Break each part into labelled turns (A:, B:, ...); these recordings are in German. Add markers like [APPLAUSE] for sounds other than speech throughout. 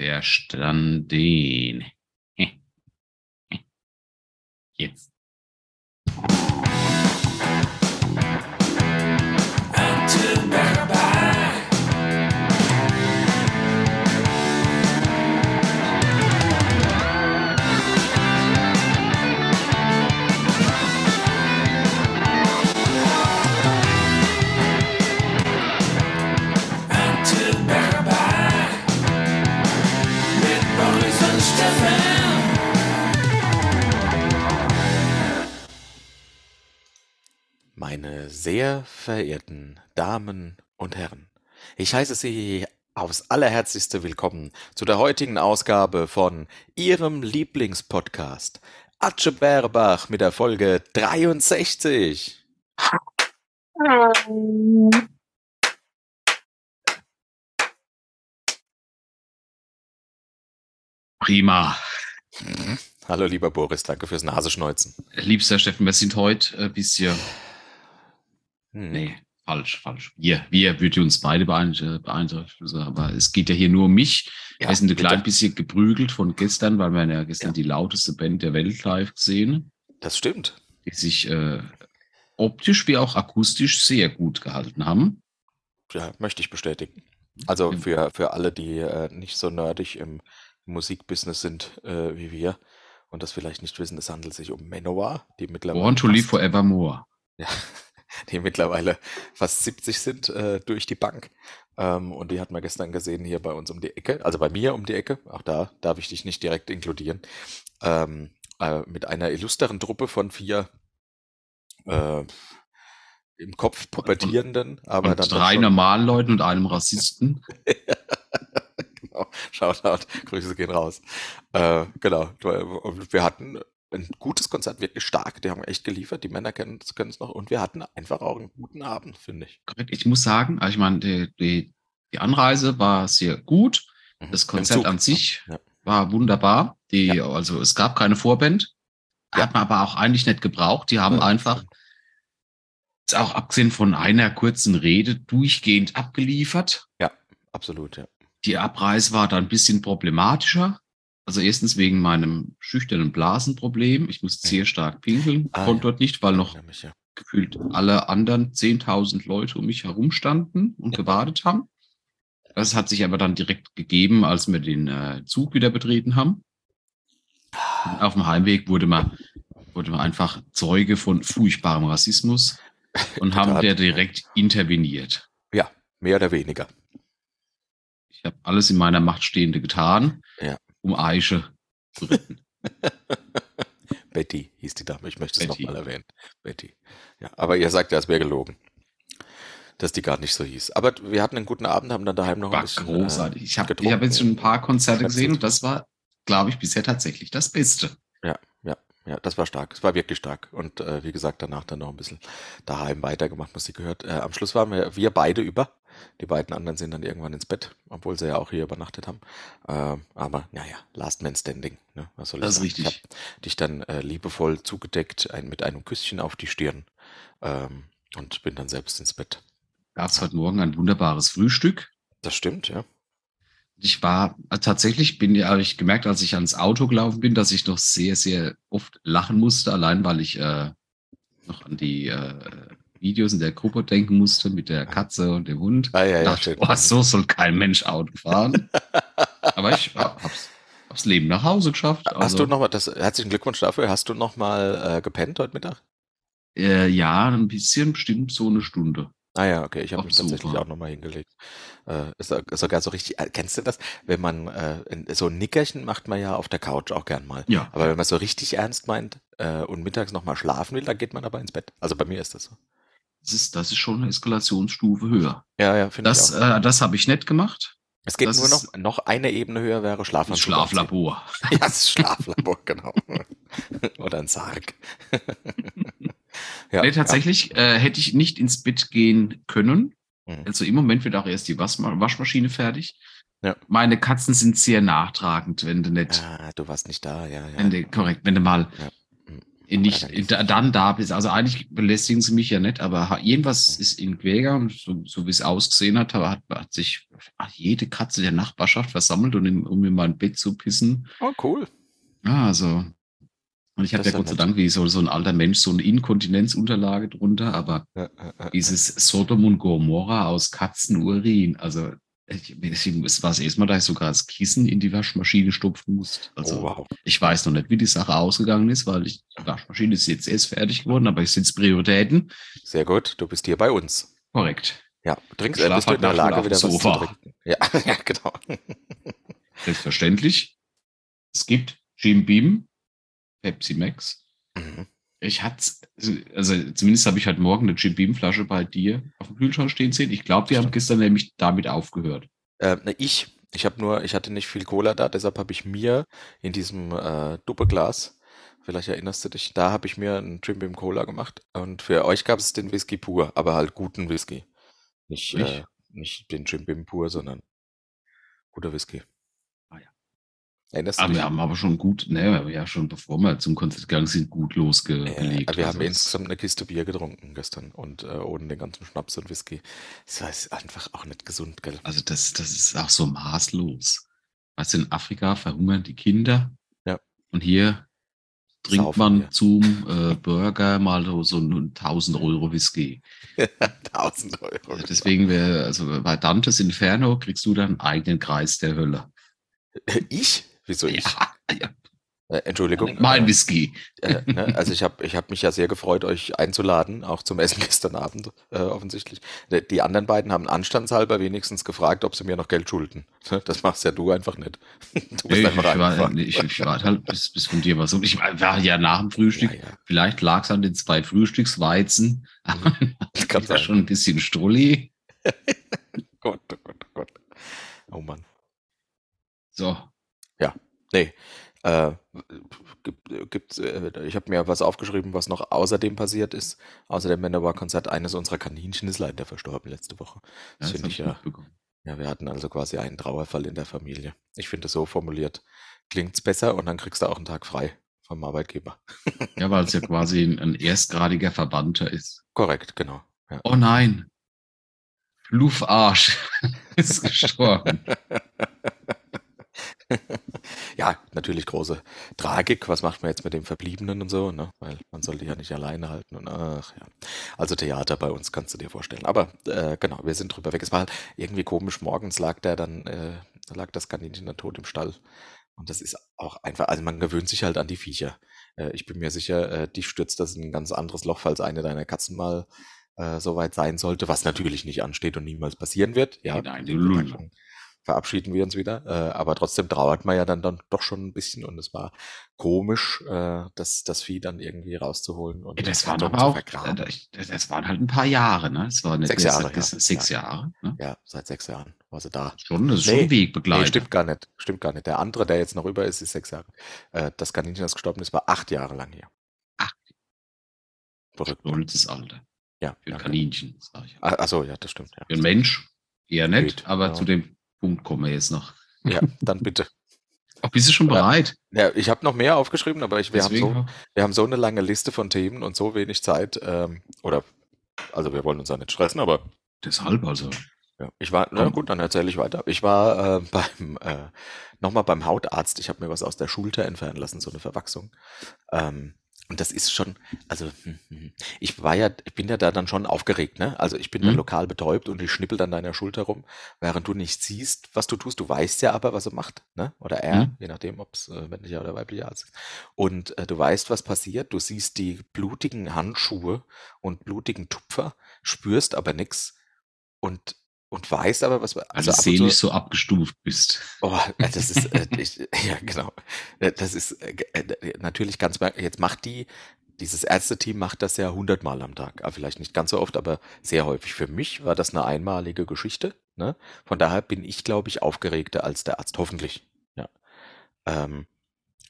A: Verstanden. [LAUGHS] Jetzt.
B: Meine sehr verehrten Damen und Herren, ich heiße Sie aufs allerherzlichste willkommen zu der heutigen Ausgabe von Ihrem Lieblingspodcast Atsche Bärbach mit der Folge 63.
A: Prima.
B: Mhm. Hallo lieber Boris, danke fürs Naseschneuzen.
A: Liebster Steffen, wir sind heute ein bisschen.
B: Hm.
A: Nee, falsch, falsch. Wir, wir würde uns beide beeinträchtigen, aber es geht ja hier nur um mich.
B: Ja,
A: wir sind ein klein bisschen geprügelt von gestern, weil wir ja gestern
B: Ja.
A: die lauteste Band der Welt live gesehen,
B: Das stimmt.
A: die sich äh, optisch wie auch akustisch sehr gut gehalten haben.
B: Ja, möchte ich bestätigen. Also für, für alle, die äh, nicht so nerdig im Musikbusiness sind äh, wie wir und das vielleicht nicht wissen, es handelt sich um Manowar, die mittlerweile
A: Born to live forevermore.
B: Ja, die mittlerweile fast 70 sind äh, durch die Bank. Ähm, und die hat man gestern gesehen hier bei uns um die Ecke, also bei mir um die Ecke. Auch da darf ich dich nicht direkt inkludieren. Ähm, äh, mit einer illustren Truppe von vier äh, im Kopf pubertierenden, aber
A: und
B: dann
A: drei
B: schon-
A: normalen Leuten und einem Rassisten. [LAUGHS]
B: genau. Shoutout, Grüße gehen raus. Äh, genau. Und wir hatten ein gutes Konzert, wirklich stark. Die haben echt geliefert. Die Männer können es noch. Und wir hatten einfach auch einen guten Abend, finde ich.
A: Ich muss sagen, also ich meine, die, die, die Anreise war sehr gut. Das
B: Mit dem
A: Konzert an
B: ne?
A: sich
B: Ja.
A: war wunderbar. Die, Also es gab keine Vorband.
B: Ja.
A: Hat man aber auch eigentlich nicht gebraucht. Die haben
B: Ja,
A: einfach, auch abgesehen von einer kurzen Rede, durchgehend abgeliefert.
B: Absolut, ja.
A: Die Abreise war da ein bisschen problematischer. Also erstens wegen meinem schüchternen Blasenproblem. Ich musste
B: Ja.
A: sehr stark pinkeln,
B: Ah,
A: konnte
B: ja.
A: dort nicht, weil noch
B: Nämlich, ja.
A: gefühlt alle anderen 10.000 Leute um mich herum standen und gewartet haben. Das hat sich aber dann direkt gegeben, als wir den äh, Zug wieder betreten haben. Und auf dem Heimweg wurde man, wurde man einfach Zeuge von furchtbarem Rassismus [LAUGHS] und haben der direkt interveniert.
B: Mehr oder weniger.
A: Ich habe alles in meiner Macht Stehende getan,
B: Ja.
A: Um Eiche zu retten. [LAUGHS]
B: Betty hieß die Dame. Ich möchte es nochmal erwähnen. Betty. Ja, aber ihr sagt ja, es wäre gelogen. Dass die gar nicht so hieß. Aber wir hatten einen guten Abend, haben dann daheim noch ein
A: War
B: bisschen.
A: großartig.
B: Äh,
A: Ich habe hab jetzt schon ein paar Konzerte gesehen und das war, glaube ich, bisher tatsächlich das Beste.
B: Ja, das war stark. Es war wirklich stark. Und äh, wie gesagt, danach dann noch ein bisschen daheim weitergemacht, Musik gehört. Äh, am Schluss waren wir, wir beide über. Die beiden anderen sind dann irgendwann ins Bett, obwohl sie ja auch hier übernachtet haben. Ähm, aber naja, Last Man Standing. Ne? Was soll
A: Das ist richtig.
B: Ich habe dich dann äh, liebevoll zugedeckt, ein, mit einem Küsschen auf die Stirn. Ähm, und bin dann selbst ins Bett.
A: Gab es heute Morgen ein wunderbares Frühstück.
B: Das stimmt, ja.
A: Ich war äh, tatsächlich, bin ja, habe ich gemerkt, als ich ans Auto gelaufen bin, dass ich noch sehr, sehr oft lachen musste, allein weil ich äh, noch an die äh, Videos in der Gruppe denken musste mit der Katze und dem Hund.
B: Ah, ja, ja,
A: dachte, oh, so soll kein Mensch Auto fahren. [LAUGHS] Aber ich ha- hab's, hab's Leben nach Hause geschafft.
B: Hast
A: Also,
B: du noch mal, das, herzlichen Glückwunsch dafür, hast du noch mal äh, gepennt heute Mittag?
A: äh, ja, ein bisschen, bestimmt so eine Stunde.
B: Ah ja, okay, ich habe mich tatsächlich auch nochmal hingelegt. Äh, ist so- sogar so richtig, äh, kennst du das? Wenn man, äh, so ein Nickerchen macht man ja auf der Couch auch gern mal.
A: Ja.
B: Aber wenn man so richtig ernst meint äh, und mittags nochmal schlafen will, dann geht man aber ins Bett. Also bei mir ist das so.
A: Das ist, das ist schon eine Eskalationsstufe höher.
B: Ja, ja, finde ich
A: Das, äh, das habe ich nicht gemacht.
B: Es geht
A: das
B: nur noch,
A: ist-
B: noch eine Ebene höher wäre Schlafanzug.
A: Schlaflabor. [LAUGHS]
B: Ja, das Schlaflabor, genau. [LAUGHS] Oder ein Sarg. [LAUGHS] ja,
A: nee, tatsächlich äh, hätte ich nicht ins Bett gehen können.
B: Mhm.
A: Also im Moment wird auch erst die Wasma Waschmaschine fertig.
B: Ja.
A: Meine Katzen sind sehr nachtragend, wenn du nicht,
B: Ja. Ah, du warst nicht da, ja, ja.
A: wenn du, korrekt, wenn du mal
B: Ja.
A: Nicht
B: dann
A: da, bist. Also eigentlich belästigen sie mich ja nicht, aber irgendwas ist in Quäger und so, so wie es ausgesehen hat, hat, hat sich ach, jede Katze der Nachbarschaft versammelt, und in, um in mein Bett zu pissen.
B: Oh, cool.
A: Ja, also. Und ich
B: ist
A: ja Gott sei. Dank wie so, so ein alter Mensch so eine Inkontinenzunterlage drunter, aber
B: Ja, ja, ja.
A: dieses Sodom und Gomorra aus Katzenurin, also es war das erste Mal, dass ich sogar das Kissen in die Waschmaschine stopfen musste. Also
B: oh, wow.
A: ich weiß noch nicht, wie die Sache ausgegangen ist, weil ich, die Waschmaschine ist jetzt erst fertig geworden, aber ich sitze Prioritäten.
B: Sehr gut. Du bist hier bei uns.
A: Korrekt.
B: Ja, trinkst, äh, bist du in der Lage,
A: wieder auf
B: was zu
A: Sofa.
B: trinken? Ja, [LAUGHS] ja, genau.
A: Selbstverständlich. Es gibt Jim Beam, Pepsi Max.
B: Mhm.
A: Ich hatte, also zumindest habe ich heute Morgen eine Jim Beam Flasche bei dir auf dem Kühlschrank stehen sehen. Ich glaube, die haben gestern nämlich damit aufgehört.
B: Äh, ne, ich, ich habe nur, ich hatte nicht viel Cola da, deshalb habe ich mir in diesem äh, Doppelglas, vielleicht erinnerst du dich, da habe ich mir einen Jim Beam Cola gemacht und für euch gab es den Whisky pur, aber halt guten Whisky. Nicht,
A: Nicht?
B: äh, nicht den Jim Beam pur, sondern guter Whisky.
A: Ja.
B: Erinnerst
A: Aber wir haben aber schon gut, ne, wir haben ja schon bevor wir zum Konzert gegangen sind, gut
B: Äh,
A: losgelegt.
B: wir
A: Also
B: haben
A: es-
B: insgesamt eine Kiste Bier getrunken gestern und äh, ohne den ganzen Schnaps und Whisky. Das ist einfach auch nicht gesund, gell?
A: Also das, das ist auch so maßlos. Weißt du, in Afrika verhungern die Kinder.
B: Ja.
A: Und hier trinkt
B: Saufen
A: man
B: wir.
A: zum äh, Burger mal so- so einen 1000 Euro Whisky. [LAUGHS]
B: 1000 Euro.
A: Also deswegen wäre, also bei Dantes Inferno kriegst du dann einen eigenen Kreis der Hölle.
B: Ich? Wieso ich?
A: Ja, ja.
B: Äh, Entschuldigung.
A: Mein
B: äh,
A: Whisky.
B: äh, ne, also ich habe ich hab mich ja sehr gefreut, euch einzuladen, auch zum Essen [LAUGHS] gestern Abend äh, offensichtlich. Die, die anderen beiden haben anstandshalber wenigstens gefragt, ob sie mir noch Geld schulden. [LAUGHS] Das machst ja du einfach nicht. [LAUGHS] Du
A: Nee,
B: bist
A: ich,
B: einfach
A: ich, war, nee, ich, ich warte halt, bis, bis von dir was. Und ich war ja nach dem Frühstück.
B: Ja, ja.
A: Vielleicht lag es an den zwei Frühstücksweizen.
B: Das kann
A: ich war
B: sein.
A: schon ein bisschen Strulli.
B: Gott, oh Gott, oh Gott. Oh Mann.
A: So,
B: Nee. Äh, gibt, gibt, äh, ich habe mir was aufgeschrieben, was noch außerdem passiert ist. Außer dem Manowar-Konzert. Eines unserer Kaninchen ist leider verstorben letzte Woche. Das
A: das
B: finde ich ja. Ja, wir hatten also quasi einen Trauerfall in der Familie. Ich finde es so formuliert. Klingt's besser und dann kriegst du auch einen Tag frei vom Arbeitgeber.
A: Ja, weil es ja quasi ein, erstgradiger Verbannter ist.
B: Korrekt, genau. Ja.
A: Oh nein. Luffarsch [LAUGHS] ist gestorben. [LAUGHS]
B: ja, natürlich große Tragik. Was macht man jetzt mit dem Verbliebenen und so, ne? Weil man soll die ja nicht alleine halten und ach ja. Also Theater bei uns kannst du dir vorstellen. Aber äh, genau, wir sind drüber weg. Es war halt irgendwie komisch. Morgens lag der dann, äh, lag das Kaninchen dann tot im Stall. Und das ist auch einfach, also man gewöhnt sich halt an die Viecher. Äh, ich bin mir sicher, äh, dich stürzt das in ein ganz anderes Loch, falls eine deiner Katzen mal äh, soweit sein sollte, was natürlich nicht ansteht und niemals passieren wird. Ja,
A: Nein.
B: Überraschung verabschieden wir uns wieder. Äh, aber trotzdem trauert man ja dann, dann doch schon ein bisschen und es war komisch, äh, das, das Vieh dann irgendwie rauszuholen und
A: das
B: im
A: waren aber auch,
B: vergraben.
A: das, das waren halt ein paar Jahre, ne? Das war
B: Sechs Jahre,
A: seit
B: ja.
A: Sechs
B: Ja.
A: Jahre, ne?
B: Ja, seit sechs Jahren war sie da.
A: Schon, das ist
B: Nee,
A: schon
B: Nee,
A: Wegbegleiter.
B: stimmt gar nicht. Stimmt gar nicht. Der andere, der jetzt noch über ist, ist sechs Jahre. Äh, das Kaninchen, das gestorben ist, war acht Jahre lang hier.
A: Ach.
B: Verrückt.
A: Stolzes Alter.
B: Ja.
A: Für ein. Kaninchen, sag ich.
B: Ah, Achso, ja, das stimmt. Ja.
A: Für ein Mensch eher nicht,
B: Geht,
A: aber
B: ja.
A: zu dem Punkt kommen wir jetzt noch.
B: ja, dann bitte.
A: Ach, bist du schon
B: Ja.
A: bereit?
B: Ja, ich habe noch mehr aufgeschrieben, aber ich, wir, haben so,
A: auch-
B: wir haben so eine lange Liste von Themen und so wenig Zeit. Ähm, oder, also wir wollen uns da nicht stressen, aber
A: Deshalb also.
B: Ja, ich war, na gut, dann erzähle ich weiter. Ich war äh, [LAUGHS] beim, äh, nochmal beim Hautarzt. Ich habe mir was aus der Schulter entfernen lassen, so eine Verwachsung. Ähm, und das ist schon, also hm, hm, ich war ja, ich bin ja da dann schon aufgeregt, ne? Also ich bin da
A: Mhm.
B: lokal betäubt und ich schnippel an deiner Schulter rum, während du nicht siehst, was du tust. Du weißt ja aber, was er macht, ne? Oder er,
A: Mhm.
B: je nachdem, ob es äh, männlicher oder weiblicher Arzt ist. Und äh, du weißt, was passiert. Du siehst die blutigen Handschuhe und blutigen Tupfer, spürst aber nichts und und weißt aber, was
A: Also
B: und
A: seelisch
B: zu-
A: so abgestuft bist.
B: Oh, das ist, äh, [LAUGHS] ich, ja, genau. Das ist äh, äh, natürlich ganz, jetzt macht die, dieses Ärzteteam macht das ja hundertmal am Tag. Ah, Vielleicht nicht ganz so oft, aber sehr häufig. Für mich war das eine einmalige Geschichte. Ne? Von daher bin ich, glaube ich, aufgeregter als der Arzt, hoffentlich. Ja. Ähm,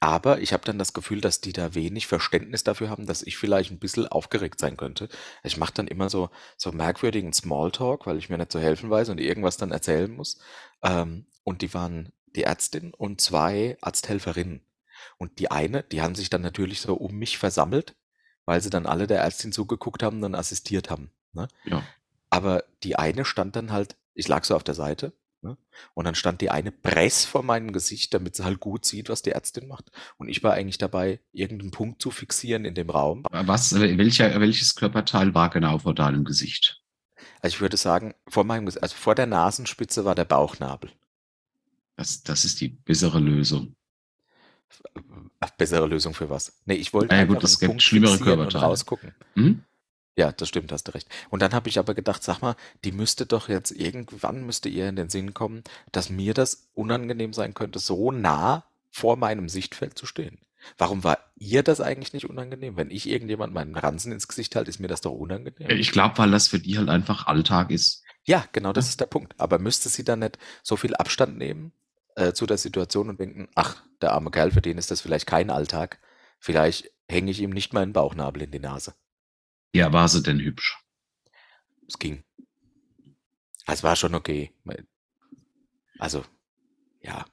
B: aber ich habe dann das Gefühl, dass die da wenig Verständnis dafür haben, dass ich vielleicht ein bisschen aufgeregt sein könnte. Ich mache dann immer so, so merkwürdigen Smalltalk, weil ich mir nicht zu helfen weiß und irgendwas dann erzählen muss. Ähm, und die waren die Ärztin und zwei Arzthelferinnen. Und die eine, die haben sich dann natürlich so um mich versammelt, weil sie dann alle der Ärztin zugeguckt haben und dann assistiert haben. Ne?
A: Ja.
B: Aber die eine stand dann halt, ich lag so auf der Seite Ne? Und dann stand die eine Press vor meinem Gesicht, damit sie halt gut sieht, was die Ärztin macht. Und ich war eigentlich dabei, irgendeinen Punkt zu fixieren in dem Raum.
A: Was, welcher, welches Körperteil war genau vor deinem Gesicht?
B: Also ich würde sagen, vor meinem, Ges- also vor der Nasenspitze war der Bauchnabel.
A: Das, das ist die bessere Lösung.
B: Ach, bessere Lösung für was? Nee, ich wollte
A: Ja, gut, es gibt schlimmere Körperteile.
B: rausgucken.
A: Hm?
B: Ja, das stimmt, hast du recht. Und dann habe ich aber gedacht, sag mal, die müsste doch jetzt irgendwann müsste ihr in den Sinn kommen, dass mir das unangenehm sein könnte, so nah vor meinem Sichtfeld zu stehen. Warum war ihr das eigentlich nicht unangenehm? Wenn ich irgendjemand meinen Ransen ins Gesicht halte, ist mir das doch unangenehm.
A: Ich glaube, weil das für die halt einfach Alltag ist.
B: Ja, genau, das ist der Punkt. Aber müsste sie dann nicht so viel Abstand nehmen äh, zu der Situation und denken, ach, der arme Kerl, für den ist das vielleicht kein Alltag. Vielleicht hänge ich ihm nicht meinen Bauchnabel in die Nase.
A: Ja, war sie denn hübsch?
B: Es ging. Es war schon okay. Also, ja.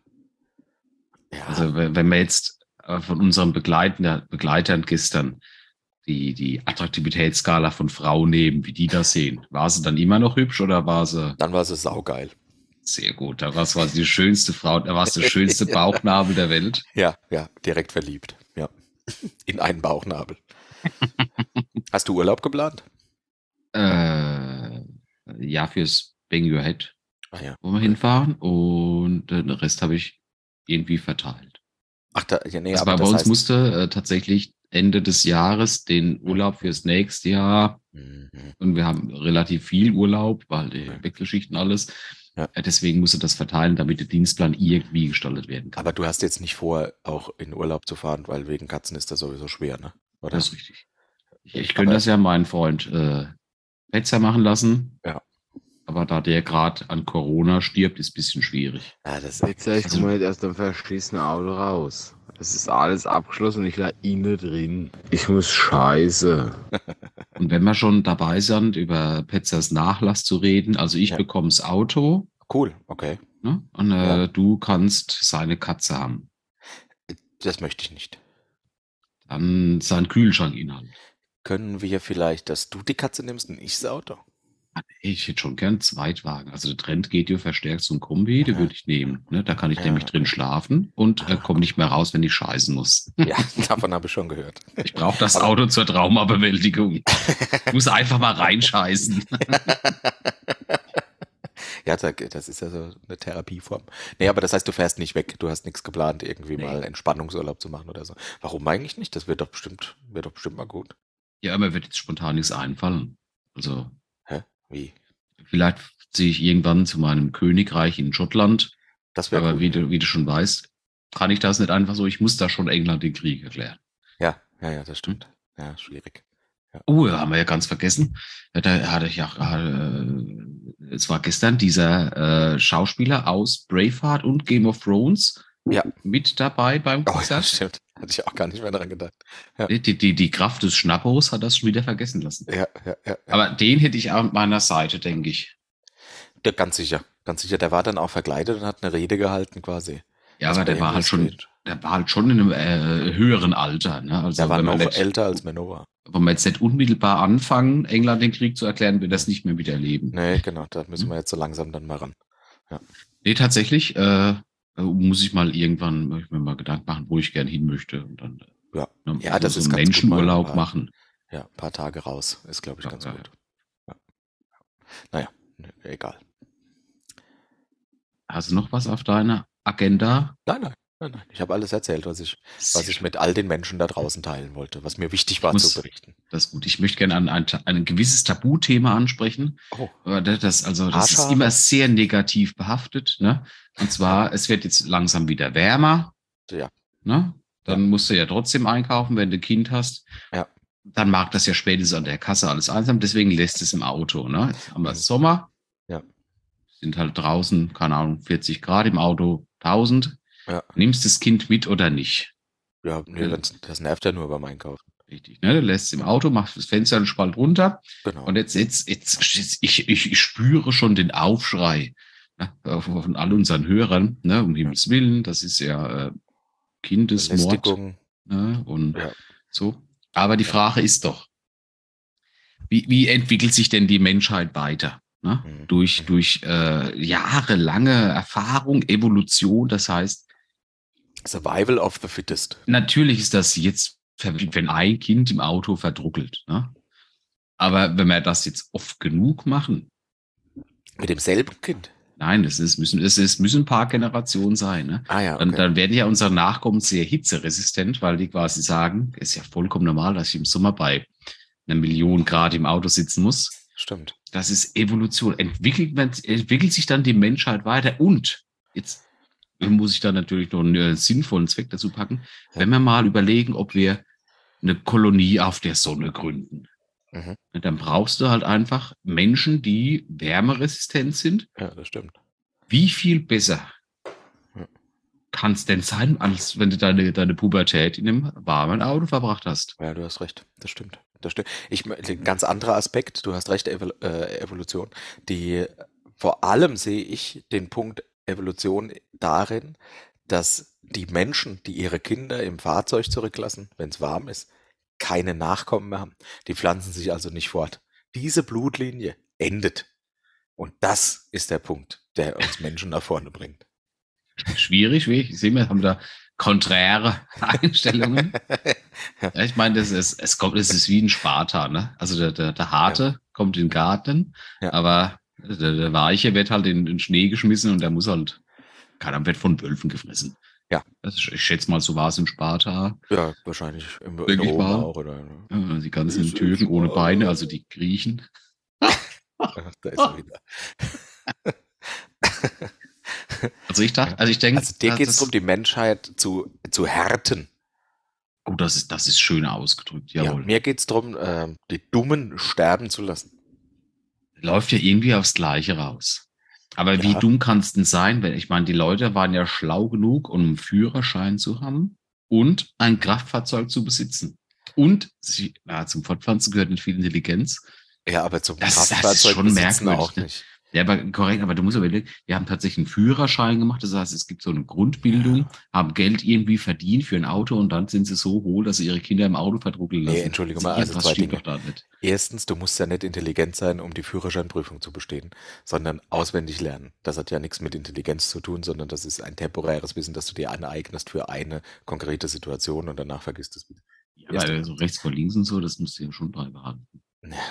B: Ja,
A: Also wenn wir jetzt äh, von unseren Begleitern, Begleitern gestern die, die Attraktivitätsskala von Frauen nehmen, wie die das sehen, war sie dann immer noch hübsch oder war sie
B: dann war sie saugeil.
A: sehr gut? Da war es quasi die schönste Frau, da war es der schönste [LAUGHS] Bauchnabel der Welt.
B: Ja, ja, direkt verliebt. Ja. In einen Bauchnabel. [LAUGHS] Hast du Urlaub geplant?
A: Äh, ja, fürs Bang Your Head,
B: Ah ja.
A: wo wir hinfahren und äh, den Rest habe ich irgendwie verteilt.
B: Ach, da, ja, nee,
A: also
B: aber
A: bei uns
B: heißt,
A: musste äh, tatsächlich Ende des Jahres den Urlaub fürs nächste Jahr
B: Mhm.
A: und wir haben relativ viel Urlaub, weil die. Wechselschichten alles.
B: Ja.
A: Äh, Deswegen musste das verteilen, damit der Dienstplan irgendwie gestaltet werden kann.
B: Aber du hast jetzt nicht vor, auch in Urlaub zu fahren, weil wegen Katzen ist das sowieso schwer, ne? Oder?
A: das ist richtig. Ich, ich könnte das ja meinen Freund äh, Petzer machen lassen.
B: Ja.
A: Aber da der gerade an Corona stirbt, ist ein bisschen schwierig.
B: Ja, das
C: Jetzt ich
A: Also-
C: komme jetzt aus dem verschissenen Auto raus. Es ist alles abgeschlossen und ich lag innen drin. Ich muss scheiße. [LAUGHS]
A: Und wenn wir schon dabei sind, über Petzers Nachlass zu reden, also ich
B: Ja.
A: bekomme das Auto
B: cool, okay.
A: ne? und äh,
B: Ja.
A: du kannst seine Katze haben.
B: Das möchte ich nicht.
A: Dann sein Kühlschrankinhalt.
B: Können wir vielleicht, dass du die Katze nimmst und ich das Auto?
A: Ich hätte schon gern einen Zweitwagen. Also der Trend geht ja verstärkt zum Kombi, den
B: Ja.
A: würde ich nehmen. Ne? Da kann ich
B: Ja.
A: nämlich drin schlafen und äh, komme nicht mehr raus, wenn ich scheißen muss. [LAUGHS]
B: Ja, davon habe ich schon gehört.
A: Ich brauche das Auto zur Traumabewältigung. Ich muss einfach mal reinscheißen. [LAUGHS]
B: Ja, da- das ist ja so eine Therapieform. Nee, aber das heißt, du fährst nicht weg. Du hast nichts geplant, irgendwie
A: Nee.
B: mal Entspannungsurlaub zu machen oder so. Warum eigentlich nicht? Das wird doch bestimmt, wird doch bestimmt mal gut.
A: Ja, mir wird jetzt spontan nichts einfallen. Also
B: Hä? Wie?
A: vielleicht ziehe ich irgendwann zu meinem Königreich in Schottland.
B: Das wäre
A: Aber
B: cool.
A: wie du, wie du schon weißt, kann ich das nicht einfach so. Ich muss da schon England den Krieg erklären.
B: Ja, ja, ja, das stimmt. Ja, schwierig.
A: Oh, ja, haben wir ja ganz vergessen. Ja, Da hatte ich auch, äh, es war gestern dieser äh, Schauspieler aus Braveheart und Game of Thrones
B: Ja.
A: mit dabei beim
B: Oh, ja,
A: Konzert.
B: stimmt. Hatte ich auch gar nicht mehr daran gedacht.
A: die, die, die Kraft des Schnappos hat das schon wieder vergessen lassen.
B: Ja, ja, ja. ja.
A: Aber den hätte ich an meiner Seite, denke ich.
B: Der, ganz sicher, ganz sicher. Der war dann auch verkleidet und hat eine Rede gehalten quasi.
A: Ja,
B: Das
A: aber der war halt schon, der war halt schon in einem äh, höheren Alter. Ne? Also
B: Der war noch
A: nicht,
B: älter als Manova.
A: wenn wir jetzt nicht unmittelbar anfangen, England den Krieg zu erklären, wird das nicht mehr miterleben.
B: Nee, genau, da müssen wir jetzt so langsam dann mal ran.
A: Nee, tatsächlich äh, muss ich mal irgendwann ich mir mal Gedanken machen, wo ich gern hin möchte. Und dann äh,
B: Ja.
A: ne,
B: Ja, das
A: so
B: ist ganz
A: Menschenurlaub
B: äh,
A: machen.
B: Ja, ein paar Tage raus ist, glaube ich,
A: Ja,
B: ganz
A: ja,
B: gut. Ja. Naja, egal.
A: Hast du noch was auf deiner Agenda?
B: Nein, nein, nein, nein. Ich habe alles erzählt, was ich, was ich mit all den Menschen da draußen teilen wollte, was mir wichtig war
A: muss-
B: zu berichten.
A: Das ist gut. Ich möchte gerne an ein, ein gewisses Tabuthema ansprechen.
B: Oh,
A: Aber das, also, das ist
B: Haarschale?
A: immer sehr negativ behaftet. Ne? Und zwar, es wird jetzt langsam wieder wärmer.
B: Ja.
A: Ne? Dann musst du ja trotzdem einkaufen, wenn du ein Kind hast.
B: Ja.
A: Dann mag das ja spätestens an der Kasse alles einsam. Deswegen lässt es im Auto. Ne? Jetzt haben wir
B: Mhm.
A: Sommer.
B: Ja.
A: Sind halt draußen, keine Ahnung, 40 Grad im Auto, 1000.
B: Ja.
A: Nimmst das Kind mit oder nicht?
B: ja, nee, wenn's- das nervt ja nur beim Einkaufen.
A: Richtig. Ne? Du lässt es im Auto, machst das Fenster einen Spalt runter.
B: Genau.
A: Und jetzt, jetzt, jetzt, jetzt ich, ich, ich spüre schon den Aufschrei ne, von all unseren Hörern, ne, um Himmels Willen, das ist ja äh, Kindesmord ne, und
B: Ja.
A: so. Aber die Frage ist doch, wie, wie entwickelt sich denn die Menschheit weiter? Ne?
B: Mhm.
A: Durch,
B: Mhm.
A: durch äh, jahrelange Erfahrung, Evolution. Das heißt,
B: Survival of the fittest.
A: natürlich ist das jetzt, wenn ein Kind im Auto verdruckelt. Ne? Aber wenn wir das jetzt oft genug machen,
B: Mit demselben Kind.
A: nein, das ist, müssen, es ist, müssen ein paar Generationen sein. Ne?
B: Ah ja,
A: Dann,
B: okay.
A: dann werden ja unsere Nachkommen sehr hitzeresistent, weil die quasi sagen, ist ja vollkommen normal, dass ich im Sommer bei einer Million Grad im Auto sitzen muss.
B: Stimmt.
A: Das ist Evolution. Entwickelt, entwickelt sich dann die Menschheit weiter und jetzt muss ich da natürlich noch einen äh, sinnvollen Zweck dazu packen, wenn wir mal überlegen, ob wir eine Kolonie auf der Sonne gründen.
B: Mhm.
A: Dann brauchst du halt einfach Menschen, die wärmeresistent sind.
B: Ja, das stimmt.
A: Wie viel besser
B: Ja.
A: kann es denn sein, als wenn du deine, deine Pubertät in einem warmen Auto verbracht hast?
B: Ja, du hast recht. Das stimmt. Das stimmt. Ich, ein ganz anderer Aspekt. Du hast recht, Evol äh, Evolution. Die, vor allem sehe ich den Punkt Evolution darin, dass die Menschen, die ihre Kinder im Fahrzeug zurücklassen, wenn es warm ist, keine Nachkommen mehr haben. Die pflanzen sich also nicht fort. Diese Blutlinie endet. Und das ist der Punkt, der uns [LAUGHS] Menschen nach vorne bringt.
A: Schwierig, wie ich sehe, wir haben da konträre [LAUGHS] Einstellungen. Ja, ich meine, das ist, es kommt, es ist wie ein Sparta, ne? Also der, der, der Harte kommt in den Garten,
B: Ja.
A: aber der, der Weiche wird halt in den Schnee geschmissen und der muss halt, keine Ahnung, wird von Wölfen gefressen.
B: Ja.
A: Ist, ich schätze mal, so war es in Sparta.
B: Ja, wahrscheinlich im, in Rom auch. Oder,
A: Ja, Die ganzen
B: Ist-
A: Türken
B: ist-
A: ohne Beine, also die Griechen. [LAUGHS]
B: da ist er wieder. [LAUGHS]
A: Also ich dachte, also ich denke,
B: Also dir
A: das-
B: geht es darum, die Menschheit zu, zu härten.
A: Oh, das ist, das ist schön ausgedrückt,
B: Ja,
A: jawohl.
B: mir geht es darum, ähm, die Dummen sterben zu lassen.
A: Läuft ja irgendwie aufs Gleiche raus. Aber wie
B: Ja.
A: dumm kann es denn sein, wenn ich meine, die Leute waren ja schlau genug, um einen Führerschein zu haben und ein Kraftfahrzeug zu besitzen. Und sie, na, zum Fortpflanzen gehört nicht viel Intelligenz.
B: Ja, aber zum
A: Das ist- das ist
B: Kraftfahrzeug
A: schon
B: besitzen
A: merkwürdig,
B: auch
A: ne?
B: nicht.
A: Ja, aber korrekt, aber du musst überlegen, wir haben tatsächlich einen Führerschein gemacht. Das heißt, es gibt so eine Grundbildung, haben Geld irgendwie verdient für ein Auto und dann sind sie so hohl, dass sie ihre Kinder im Auto verdruckeln lassen.
B: Nee, entschuldige mal, also zwei Dinge.
A: doch da nicht.
B: Erstens, du musst ja nicht intelligent sein, um die Führerscheinprüfung zu bestehen, sondern auswendig lernen. Das hat ja nichts mit Intelligenz zu tun, sondern das ist ein temporäres Wissen, das du dir aneignest für eine konkrete Situation und danach vergisst es wieder.
A: Ja, weil so rechts vor links und so, das musst du ja schon beibehalten.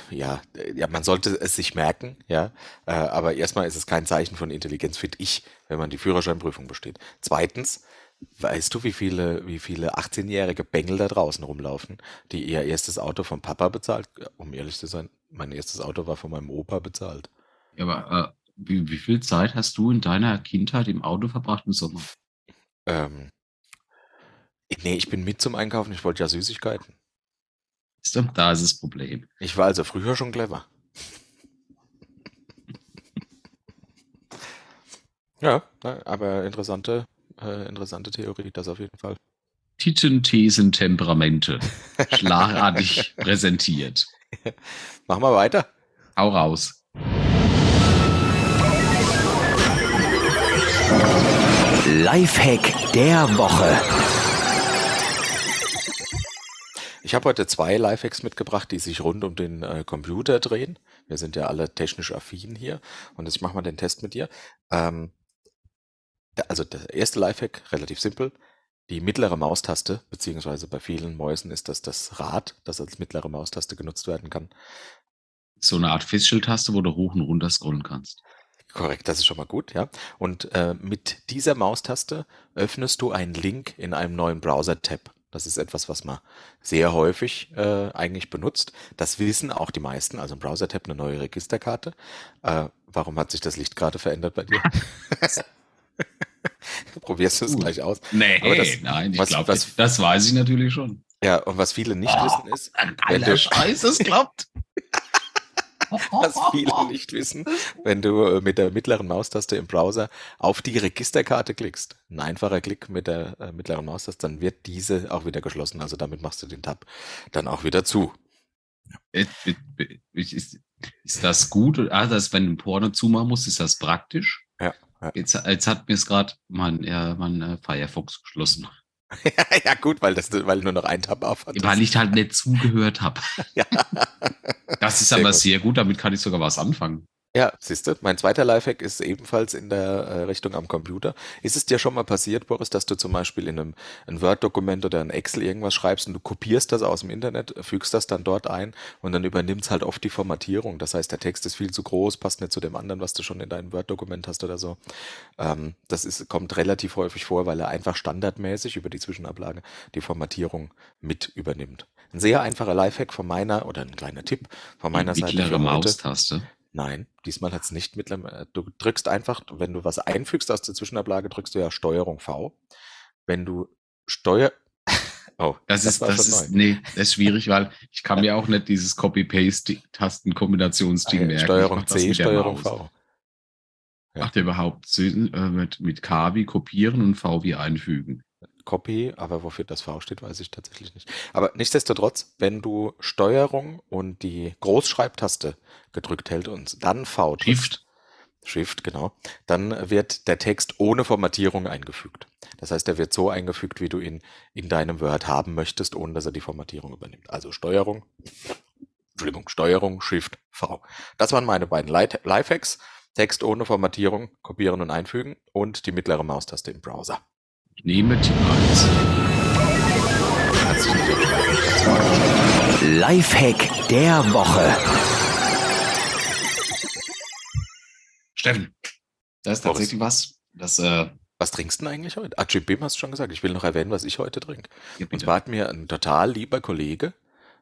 B: Ja, ja, man sollte es sich merken, ja, äh, aber erstmal ist es kein Zeichen von Intelligenz, finde ich, wenn man die Führerscheinprüfung besteht. Zweitens, weißt du, wie viele, wie viele 18-jährige Bengel da draußen rumlaufen, die ihr erstes Auto vom Papa bezahlt? Um ehrlich zu sein, mein erstes Auto war von meinem Opa bezahlt.
A: Ja, aber äh, wie, wie viel Zeit hast du in deiner Kindheit im Auto verbracht im Sommer?
B: Ähm, nee, ich bin mit zum Einkaufen, ich wollte ja Süßigkeiten.
A: Siehst du, Da ist das Problem.
B: Ich war also früher schon clever. [LAUGHS] Ja, aber interessante, äh, interessante Theorie, das auf jeden Fall.
A: Titten, Thesen, Temperamente. Schlagartig [LAUGHS] präsentiert.
B: Machen wir weiter.
A: Hau raus.
D: Lifehack der Woche.
B: Ich habe heute zwei Lifehacks mitgebracht, die sich rund um den äh, Computer drehen. Wir sind ja alle technisch affin hier und jetzt machen wir den Test mit dir. Ähm, der, also der erste Lifehack, relativ simpel. Die mittlere Maustaste, beziehungsweise bei vielen Mäusen ist das das Rad, das als mittlere Maustaste genutzt werden kann.
A: So eine Art Feststelltaste, wo du hoch und runter scrollen kannst.
B: Korrekt, das ist schon mal gut, ja. Und äh, mit dieser Maustaste öffnest du einen Link in einem neuen Browser-Tab. Das ist etwas, was man sehr häufig äh, eigentlich benutzt. Das wissen auch die meisten. Also im Browser-Tab eine neue Registerkarte. Äh, warum hat sich das Licht gerade verändert bei dir? [LAUGHS] Probierst du es
A: Uh.
B: gleich aus?
A: Nee,
B: das-
A: nein, ich glaube, das, das weiß ich natürlich schon.
B: Ja, und was viele nicht
A: Oh,
B: wissen ist,
A: Ein
B: Wenn du-
A: Scheiß, es klappt. [LAUGHS] [LAUGHS]
B: was viele nicht wissen, wenn du äh, mit der mittleren Maustaste im Browser auf die Registerkarte klickst, ein einfacher Klick mit der äh, mittleren Maustaste, dann wird diese auch wieder geschlossen. Also damit machst du den Tab dann auch wieder zu.
A: Äh, Ist, ist das gut? Ah, das, wenn du ein Porno zumachen musst, ist das praktisch?
B: Ja, ja.
A: Jetzt, jetzt hat mir es gerade mein, ja, mein Firefox geschlossen. [LAUGHS]
B: ja, gut, weil, das, weil nur noch einen Tab auf.
A: Weil ich halt nicht zugehört habe. [LAUGHS]
B: Ja.
A: Das ist
B: Sehr
A: aber
B: gut.
A: sehr gut, damit kann ich sogar was anfangen.
B: Ja, siehst du, mein zweiter Lifehack ist ebenfalls in der äh, Richtung am Computer. Ist es dir schon mal passiert, Boris, dass du zum Beispiel in einem ein Word-Dokument oder ein Excel irgendwas schreibst und du kopierst das aus dem Internet, fügst das dann dort ein und dann übernimmt es halt oft die Formatierung. Das heißt, der Text ist viel zu groß, passt nicht zu dem anderen, was du schon in deinem Word-Dokument hast oder so. Ähm, das ist, kommt relativ häufig vor, weil er einfach standardmäßig über die Zwischenablage die Formatierung mit übernimmt. Ein sehr einfacher Lifehack von meiner, oder ein kleiner Tipp von meiner
A: Die
B: Seite
A: mittlere. Maustaste.
B: Nein, diesmal hat es nicht mittlerweile. Du drückst einfach, wenn du was einfügst aus der Zwischenablage, drückst du ja Steuerung V. Wenn du Steuer. [LAUGHS] Oh,
A: Das, ist,
B: war
A: das ist,
B: neu.
A: nee, das ist schwierig, weil ich kann mir auch nicht dieses Copy-Paste-Tastenkombinationsding merken.
B: Steuerung
A: das
B: C, Steuerung. V. Ja.
A: Macht der überhaupt Sinn, äh, mit, mit K wie kopieren und V wie einfügen?
B: Copy, aber wofür das V steht, weiß ich tatsächlich nicht. Aber nichtsdestotrotz, wenn du Steuerung und die Großschreibtaste gedrückt hält und dann V drückst,
A: Shift.
B: Shift, genau, dann wird der Text ohne Formatierung eingefügt. Das heißt, er wird so eingefügt, wie du ihn in deinem Word haben möchtest, ohne dass er die Formatierung übernimmt. Also Steuerung, Entschuldigung, Steuerung, Shift, V. Das waren meine beiden Lifehacks. Text ohne Formatierung, kopieren und einfügen und die mittlere Maustaste im Browser.
A: Ich nehme Tipp 1.
B: Herzlichen Glückwunsch.
D: Lifehack der Woche.
A: Steffen, da ist
B: Boris.
A: tatsächlich was. Das, äh,
B: Was trinkst du denn eigentlich heute? Ah, Jim Bim hast du schon gesagt. Ich will noch erwähnen, was ich heute trinke.
A: ja,
B: Und zwar hat mir ein total lieber Kollege,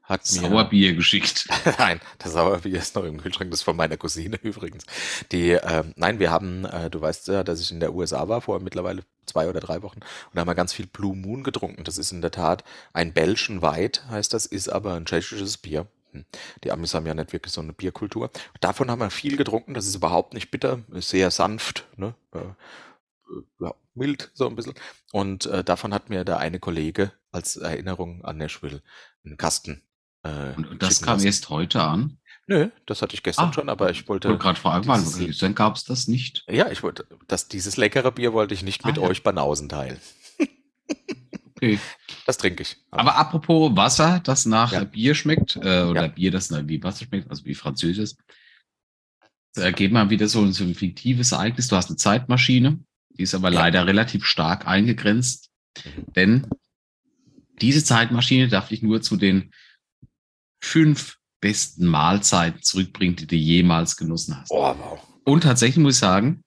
B: hat mir
A: Sauerbier geschickt. [LAUGHS]
B: Nein, das Sauerbier ist noch im Kühlschrank, das ist von meiner Cousine [LAUGHS] übrigens. Die, ähm, nein, wir haben, äh, du weißt ja, dass ich in der USA war vor mittlerweile zwei oder drei Wochen und da haben wir ganz viel Blue Moon getrunken. Das ist in der Tat ein Belgian White, heißt das, ist aber ein tschechisches Bier. Hm. Die Amis haben ja nicht wirklich so eine Bierkultur. Davon haben wir viel getrunken, das ist überhaupt nicht bitter, ist sehr sanft, ne? äh, äh, ja, mild so ein bisschen. Und äh, davon hat mir der eine Kollege als Erinnerung an Nashville einen Kasten äh,
A: Und, und das kam
B: lassen.
A: erst heute an.
B: Nö, das hatte ich gestern
A: Ah,
B: schon, aber ich
A: Ich wollte
B: wollte,
A: gerade fragen, dann gab es das nicht.
B: ja, ich wollte, dass dieses leckere Bier wollte ich nicht
A: Ah,
B: mit
A: ja.
B: euch Banausen teilen.
A: Okay. [LAUGHS]
B: Das trinke ich.
A: Aber apropos Wasser, das nach
B: Ja.
A: Bier schmeckt, äh, oder
B: Ja.
A: Bier, das nach wie Wasser schmeckt, also wie Französisch. Da geht mal wieder so, so ein fiktives Ereignis. Du hast eine Zeitmaschine, die ist aber leider relativ stark eingegrenzt,
B: Mhm.
A: denn diese Zeitmaschine darf dich nur zu den fünf besten Mahlzeiten zurückbringen, die du jemals genossen hast.
B: Oh, wow.
A: Und tatsächlich muss ich sagen,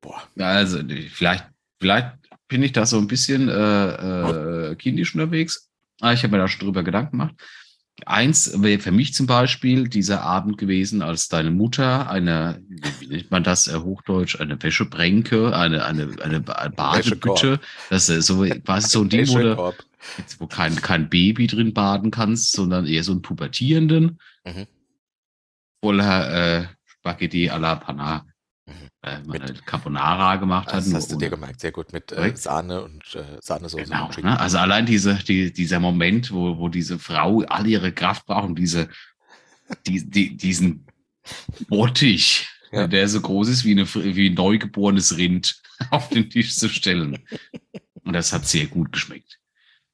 B: Boah.
A: Also vielleicht, vielleicht bin ich da so ein bisschen äh, äh, kindisch unterwegs. Aber ich habe mir da schon drüber Gedanken gemacht. Eins wäre für mich zum Beispiel dieser Abend gewesen, als deine Mutter eine, wie nennt man das, äh, Hochdeutsch, eine Wäschebränke, eine, eine, eine Ba- Badebütte, das ist so quasi so ein Ding, wo, du, wo kein, kein Baby drin baden kannst, sondern eher so einen Pubertierenden,
B: Mhm.
A: voller äh, Spaghetti alla Panna,
B: Mhm.
A: Äh,
B: Mit-
A: meine Carbonara gemacht hat.
B: Das hast du dir gemerkt, sehr gut mit äh. Sahne und äh, Sahnesoße
A: Genau,
B: und
A: ne? also allein diese, die, dieser Moment, wo, wo diese Frau all ihre Kraft braucht, um diese, die, die, diesen Bottich,
B: Ja.
A: der so groß ist wie, eine, wie ein neugeborenes Rind, [LAUGHS] auf den Tisch zu stellen. Und das hat sehr gut geschmeckt.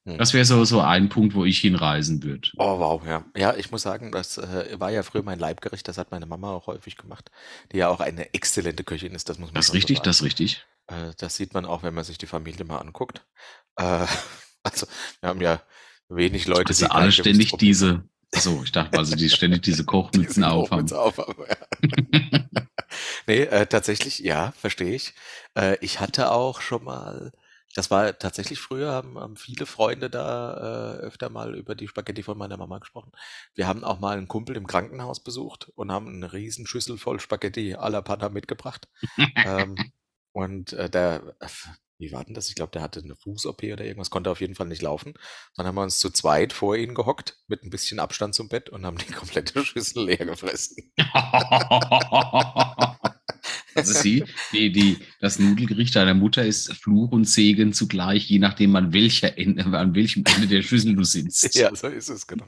B: Hm.
A: Das wäre so, so ein Punkt, wo ich hinreisen würde.
B: Oh, wow, ja. Ja, ich muss sagen, das äh, war ja früher mein Leibgericht, das hat meine Mama auch häufig gemacht, die ja auch eine exzellente Köchin ist, das muss man
A: Das ist
B: so
A: richtig,
B: sagen.
A: das ist richtig.
B: Äh, das sieht man auch, wenn man sich die Familie mal anguckt. Äh, [LAUGHS] also, wir haben ja wenig Leute,
A: Also
B: die
A: alle ständig
B: Gewichtsproblem
A: diese, so, ich dachte, also die ständig diese [LAUGHS] Kochmützen aufhaben.
B: Kochmütze auf haben, ja. [LAUGHS] Nee, äh, tatsächlich, ja, verstehe ich. Äh, ich hatte auch schon mal, das war tatsächlich früher, haben, haben viele Freunde da äh, öfter mal über die Spaghetti von meiner Mama gesprochen. Wir haben auch mal einen Kumpel im Krankenhaus besucht und haben eine riesen Schüssel voll Spaghetti alla Panna mitgebracht. [LAUGHS] ähm, und äh, der, wie war denn das? Ich glaube, der hatte eine Fuß-OP oder irgendwas, konnte auf jeden Fall nicht laufen. Dann haben wir uns zu zweit vor ihn gehockt, mit ein bisschen Abstand zum Bett und haben die [LAUGHS] komplette Schüssel leer gefressen. [LAUGHS]
A: Also sie, die, die, das Nudelgericht deiner Mutter ist Fluch und Segen zugleich, je nachdem an welcher Ende, an welchem Ende der Schüssel du sitzt.
B: Ja, so ist es, genau.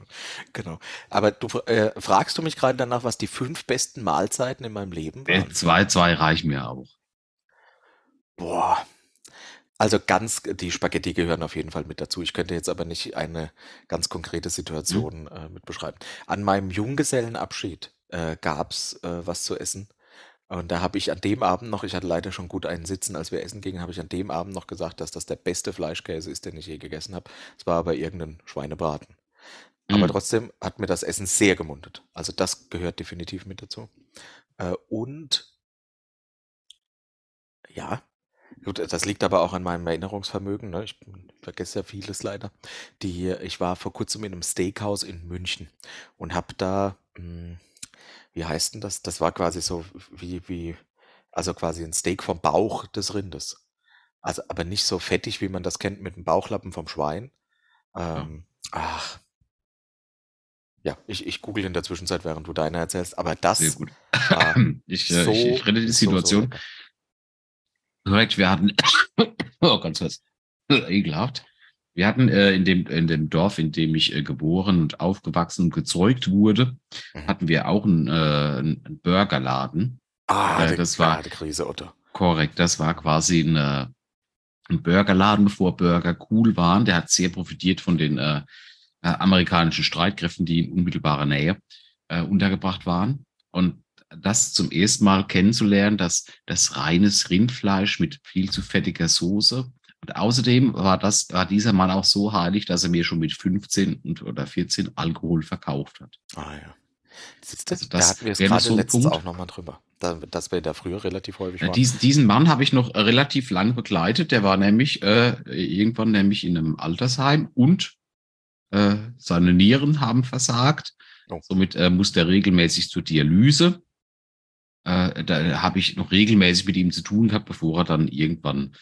B: genau. Aber du äh, fragst du mich gerade danach, was die fünf besten Mahlzeiten in meinem Leben
A: Äh,
B: waren?
A: Zwei, zwei reichen mir auch.
B: Boah. Also ganz, die Spaghetti gehören auf jeden Fall mit dazu. Ich könnte jetzt aber nicht eine ganz konkrete Situation äh, mit beschreiben. An meinem Junggesellenabschied äh, gab's äh, was zu essen. Und da habe ich an dem Abend noch, ich hatte leider schon gut einen Sitzen, als wir essen gingen, habe ich an dem Abend noch gesagt, dass das der beste Fleischkäse ist, den ich je gegessen habe. Es war aber irgendein Schweinebraten. Aber
A: Mm.
B: trotzdem hat mir das Essen sehr gemundet. Also das gehört definitiv mit dazu. Äh, und ja, gut, das liegt aber auch an meinem Erinnerungsvermögen. Ne? Ich vergesse ja vieles leider. Die, ich war vor kurzem in einem Steakhouse in München und habe da, mh, wie heißt denn das? Das war quasi so wie, wie, also quasi ein Steak vom Bauch des Rindes. Also aber nicht so fettig, wie man das kennt mit dem Bauchlappen vom Schwein. Ähm, ach. Ja, ich, ich google in der Zwischenzeit, während du deine erzählst, aber
A: Sehr
B: das
A: gut.
B: war [CLEARS THROAT]
A: Ich, äh,
B: so,
A: ich, ich rette die
B: so, so
A: Situation.
B: lecker.
A: Korrekt, wir hatten, [COUGHS] oh, ganz was, [COUGHS] ekelhaft. Wir hatten äh, in, dem, in dem Dorf, in dem ich äh, geboren und aufgewachsen und gezeugt wurde,
B: Mhm.
A: hatten wir auch einen, äh, einen Burgerladen.
B: Ah,
A: Äh, das war
B: die Krise, Otto.
A: korrekt, das war quasi ein, äh, ein Burgerladen, bevor Burger cool waren. Der hat sehr profitiert von den äh, äh, amerikanischen Streitkräften, die in unmittelbarer Nähe äh, untergebracht waren. Und das zum ersten Mal kennenzulernen, dass das reines Rindfleisch mit viel zu fettiger Soße. Und außerdem war das, war dieser Mann auch so heilig, dass er mir schon mit 15 und, oder 14 Alkohol verkauft hat.
B: Ah ja. Siehst du,
A: Also
B: da
A: das
B: hatten wir es gerade
A: so
B: letztens
A: Punkt.
B: auch nochmal drüber, da, dass wir da früher relativ häufig
A: Äh,
B: waren.
A: Diesen, diesen Mann habe ich noch relativ lang begleitet. Der war nämlich äh, irgendwann nämlich in einem Altersheim und äh, seine Nieren haben versagt.
B: Oh.
A: Somit äh, musste er regelmäßig zur Dialyse. Äh, da habe ich noch regelmäßig mit ihm zu tun gehabt, bevor er dann irgendwann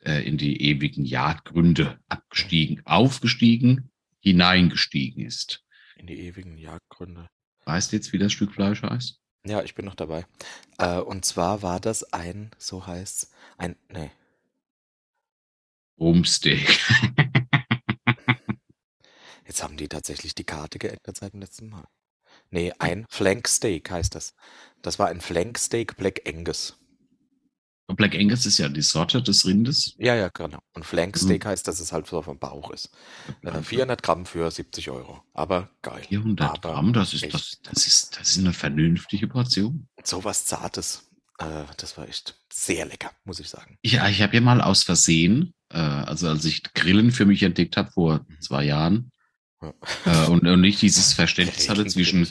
A: äh, in die ewigen Jagdgründe abgestiegen, aufgestiegen, hineingestiegen ist.
B: In die ewigen Jagdgründe.
A: Weißt du jetzt, wie das Stück Fleisch heißt?
B: Ja, ich bin noch dabei. Äh, und zwar war das ein, so heißt ein, nee,
A: Rumsteak. [LAUGHS]
B: jetzt haben die tatsächlich die Karte geändert seit dem letzten Mal. Nee, ein Flank Steak heißt das. Das war ein Flank Steak Black Angus.
A: Black Angus ist ja die Sorte des Rindes.
B: Ja, ja, genau. Und Flank
A: Mhm.
B: Steak heißt, dass es halt so vom Bauch ist. Äh, 400 Gramm für 70 Euro. Aber geil.
A: 400
B: Aber
A: Gramm, das ist, das, das, ist, das ist eine vernünftige Portion.
B: So was Zartes. Äh, das war echt sehr lecker, muss ich sagen.
A: Ich, ich habe ja mal aus Versehen, äh, also als ich Grillen für mich entdeckt habe vor zwei Jahren
B: Ja.
A: äh, und, und nicht dieses Verständnis hatte zwischen,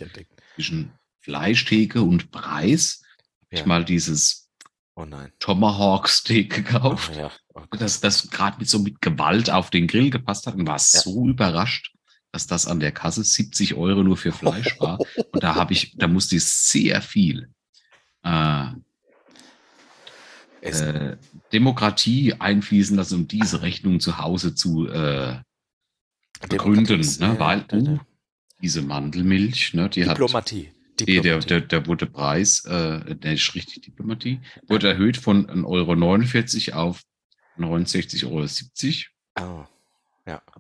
A: zwischen Fleischtheke und Preis,
B: Ja.
A: ich mal dieses
B: Oh nein.
A: Tomahawk Steak
B: Oh,
A: gekauft.
B: ja. Oh Gott.
A: das, gerade mit so mit Gewalt auf den Grill gepasst hat und war so überrascht, dass das an der Kasse 70 Euro nur für Fleisch war. [LAUGHS] Und da habe ich, da musste ich sehr viel äh, äh, Demokratie einfließen lassen, um diese Rechnung zu Hause zu äh, begründen, ne?
B: ja,
A: weil
B: ja, ja.
A: uh, diese Mandelmilch, ne, die hat
B: Diplomatie.
A: der,
B: Diplomatie.
A: der, der wurde Preis, äh, der ist richtig Diplomatie, wurde erhöht von 1,49 Euro auf 69,70 Euro.
B: Oh.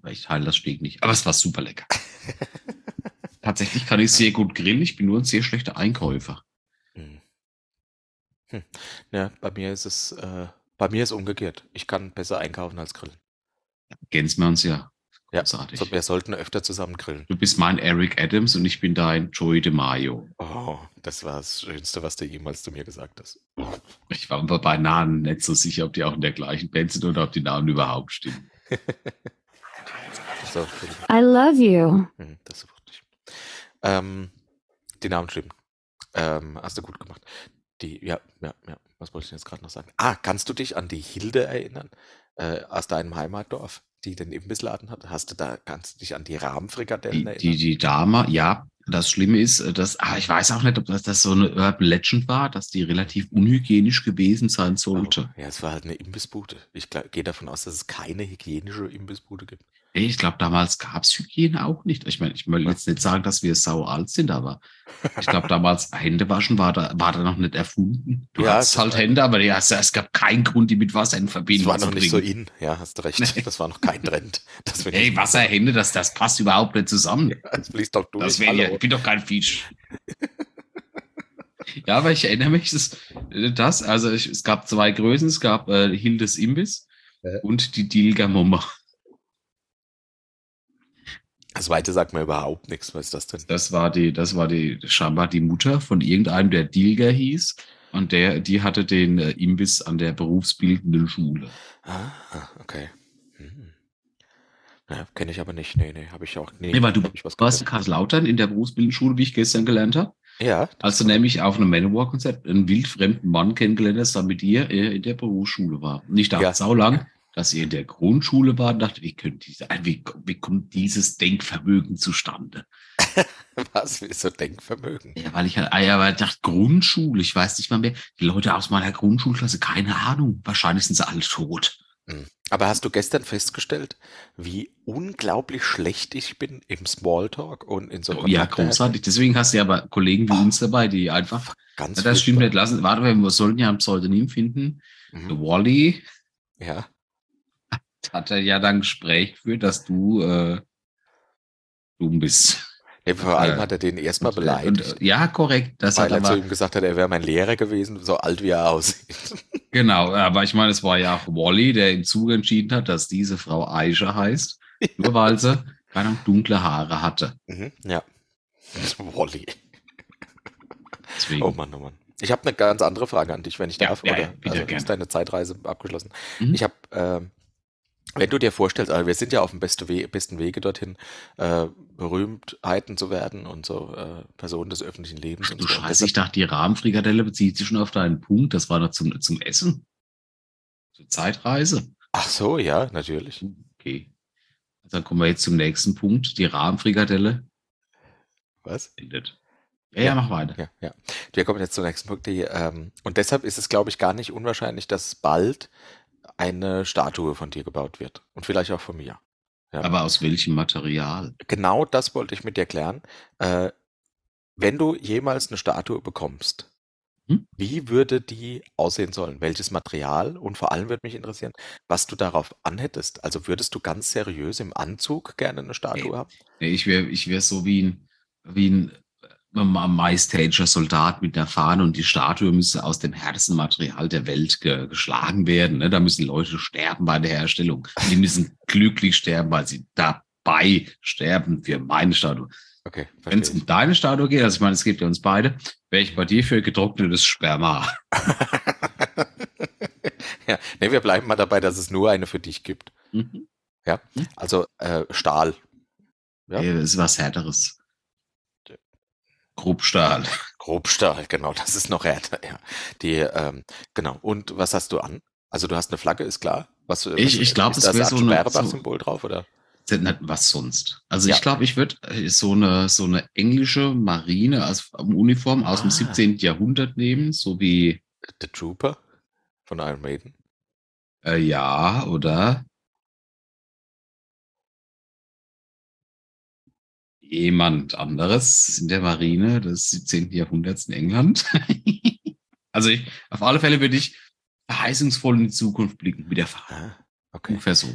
A: Aber ich teile das Steak nicht. Aber es war super lecker. [LAUGHS] Tatsächlich kann ich sehr gut grillen. Ich bin nur ein sehr schlechter Einkäufer.
B: Hm. Hm. Ja, bei mir ist es, äh, bei mir ist umgekehrt. Ich kann besser einkaufen als grillen.
A: Ergänzen wir uns ja.
B: Ja,
A: Großartig.
B: so, wir sollten öfter zusammen grillen.
A: Du bist mein Eric Adams und ich bin dein Joey DeMaio.
B: Oh, das war das Schönste, was du jemals zu mir gesagt hast.
A: Ich war mir bei Namen nicht so sicher, ob die auch in der gleichen Band sind oder ob die Namen überhaupt stimmen. [LAUGHS]
B: So.
E: I love you.
B: Hm, das ist wirklich. Ähm, die Namen stimmen. Ähm, hast du gut gemacht. Die, ja, ja, ja. Was wollte ich denn jetzt gerade noch sagen? Ah, kannst du dich an die Hilde erinnern? Äh, aus deinem Heimatdorf, die den Imbissladen hat? Hast du da, kannst du dich an die Rahmenfrikadellen
A: Die,
B: erinnern?
A: die, die Dame, ja, das Schlimme ist, äh, dass, ah, ich weiß auch nicht, ob das, das so eine Urban Legend war, dass die relativ unhygienisch gewesen sein sollte.
B: Oh, ja, es war halt eine Imbissbude. Ich gehe davon aus, dass es keine hygienische Imbissbude gibt.
A: Ey, Ich glaube, damals gab's Hygiene auch nicht. Ich meine, ich will jetzt nicht sagen, dass wir sau alt sind, aber ich glaube, damals [LAUGHS] Händewaschen war da, war da noch nicht erfunden. Du
B: Ja,
A: hast
B: das
A: halt
B: war-
A: Hände, aber ja, es, es gab keinen Grund, die mit Wasser in
B: Das
A: Verbindung
B: war
A: zu
B: noch nicht so
A: bringen.
B: in. Ja, hast du recht.
A: Nee.
B: Das war noch kein Trend. Das [LAUGHS] will
A: Ey,
B: ich-
A: Wasserhände, das, das passt überhaupt nicht zusammen.
B: Das fließt doch durch.
A: Das wäre ja, ich bin doch kein Fisch. [LAUGHS] ja, aber ich erinnere mich, das, das also ich, es gab zwei Größen, es gab äh, Hildes Imbiss
B: Ja.
A: und die Dilger Mummer.
B: Das Zweite sagt mir überhaupt nichts. Was ist das denn?
A: Das war die, das war die scheinbar die Mutter von irgendeinem, der Dilger hieß. Und der, die hatte den äh, Imbiss an der berufsbildenden Schule.
B: Ah, okay. Hm. Ja, kenne ich aber nicht. Nee, nee, habe ich auch nie.
A: Nee, weil du warst in. Karlslautern in der berufsbildenden Schule, wie ich gestern gelernt habe.
B: Ja,
A: Als du nämlich auf einem Manowar-Konzert einen wildfremden Mann kennengelernt hast, der mit dir äh, in der Berufsschule war. Ich dachte
B: Ja.
A: saulang, dass ihr in der Grundschule war und dachte, wie, könnt diese, äh, wie, wie kommt dieses Denkvermögen zustande? [LAUGHS]
B: was ist so Denkvermögen?
A: Ja, weil ich halt, ah, ja, weil ich dachte, Grundschule, ich weiß nicht mal mehr. Die Leute aus meiner Grundschulklasse, keine Ahnung. Wahrscheinlich sind sie alle tot.
B: Aber hast du gestern festgestellt, wie unglaublich schlecht ich bin im Smalltalk und in so
A: ja,
B: Kontakte-
A: großartig. Deswegen hast du ja aber Kollegen wie uns dabei, die einfach,
B: Ganz
A: ja, das stimmt nicht lassen. Warte, wir sollten ja ein Pseudonym finden.
B: Mhm.
A: Wally
B: Ja,
A: hat er ja dann Gespräch geführt, dass du äh, dumm bist.
B: nee, vor allem
A: Äh,
B: hat er den erstmal
A: Und,
B: beleidigt,
A: äh, ja, korrekt. Das
B: weil
A: hat
B: er zu
A: aber,
B: ihm gesagt hat, er wäre mein Lehrer gewesen, so alt wie er aussieht. [LAUGHS]
A: genau, aber ich meine, es war ja auch Wally, der im Zuge entschieden hat, dass diese Frau Aisha heißt, nur weil sie keine Ahnung, dunkle Haare hatte.
B: Mhm, ja. [LAUGHS] Wally.
A: Deswegen.
B: Oh Mann, oh Mann. Ich habe eine ganz andere Frage an dich, wenn ich
A: Ja,
B: darf.
A: ja,
B: oder
A: ja,
B: also,
A: gerne.
B: ist deine Zeitreise abgeschlossen?
A: Mhm.
B: Ich habe, ähm, wenn du dir vorstellst, also wir sind ja auf dem besten Wege dorthin, äh, Berühmtheiten zu werden und so äh, Personen des öffentlichen Lebens.
A: Ach du
B: so.
A: Scheiße, ich dachte, die Rahmenfrikadelle bezieht sich schon auf deinen Punkt. Das war doch zum, zum Essen. Zur Zeitreise.
B: Ach so, ja, natürlich.
A: Okay. Dann kommen wir jetzt zum nächsten Punkt. Die Rahmenfrikadelle
B: Was?
A: endet. Ja, ja, mach weiter.
B: Ja, ja. Wir kommen jetzt zum nächsten Punkt. Die, ähm, und deshalb ist es, glaube ich, gar nicht unwahrscheinlich, dass bald eine Statue von dir gebaut wird. Und vielleicht auch von mir. Ja.
A: Aber aus welchem Material?
B: Genau das wollte ich mit dir klären. Äh, wenn du jemals eine Statue bekommst,
A: Hm?
B: wie würde die aussehen sollen? Welches Material? Und vor allem würde mich interessieren, was du darauf anhättest. Also würdest du ganz seriös im Anzug gerne eine Statue
A: Nee.
B: haben?
A: Nee, Ich wäre ich wär so wie ein, wie ein Majestager Soldat mit einer Fahne und die Statue müsste aus dem härtesten Material der Welt ge geschlagen werden. Ne? Da müssen Leute sterben bei der Herstellung. Die müssen glücklich sterben, weil sie dabei sterben für meine Statue.
B: Okay,
A: Wenn es um deine Statue geht, also ich meine, es gibt ja uns beide, wäre ich bei dir für getrocknetes Sperma. [LAUGHS]
B: ja, nee, wir bleiben mal dabei, dass es nur eine für dich gibt.
A: Mhm.
B: Also äh, Stahl. Ja.
A: Ja. Das ist was Härteres. Grobstahl.
B: Grobstahl, genau, das ist noch härter, ja. Die, ähm, genau. Und was hast du an? Also du hast eine Flagge, ist klar. Was,
A: Ich-
B: was,
A: ich glaub,
B: ist
A: es
B: da
A: wär
B: das
A: so eine-
B: Sperrbach-Symbol drauf, oder?
A: Was sonst. Also
B: Ja.
A: ich glaube, ich würde so eine, so eine englische Marine als Uniform aus dem
B: Ah.
A: 17. Jahrhundert nehmen, so wie,
B: The Trooper von Iron Maiden.
A: äh, ja, oder jemand anderes in der Marine des 17. Jahrhunderts in England. [LAUGHS] also ich, auf alle Fälle würde ich verheißungsvoll in die Zukunft blicken mit der Fahne.
B: Ah, okay.
A: Ungefähr so.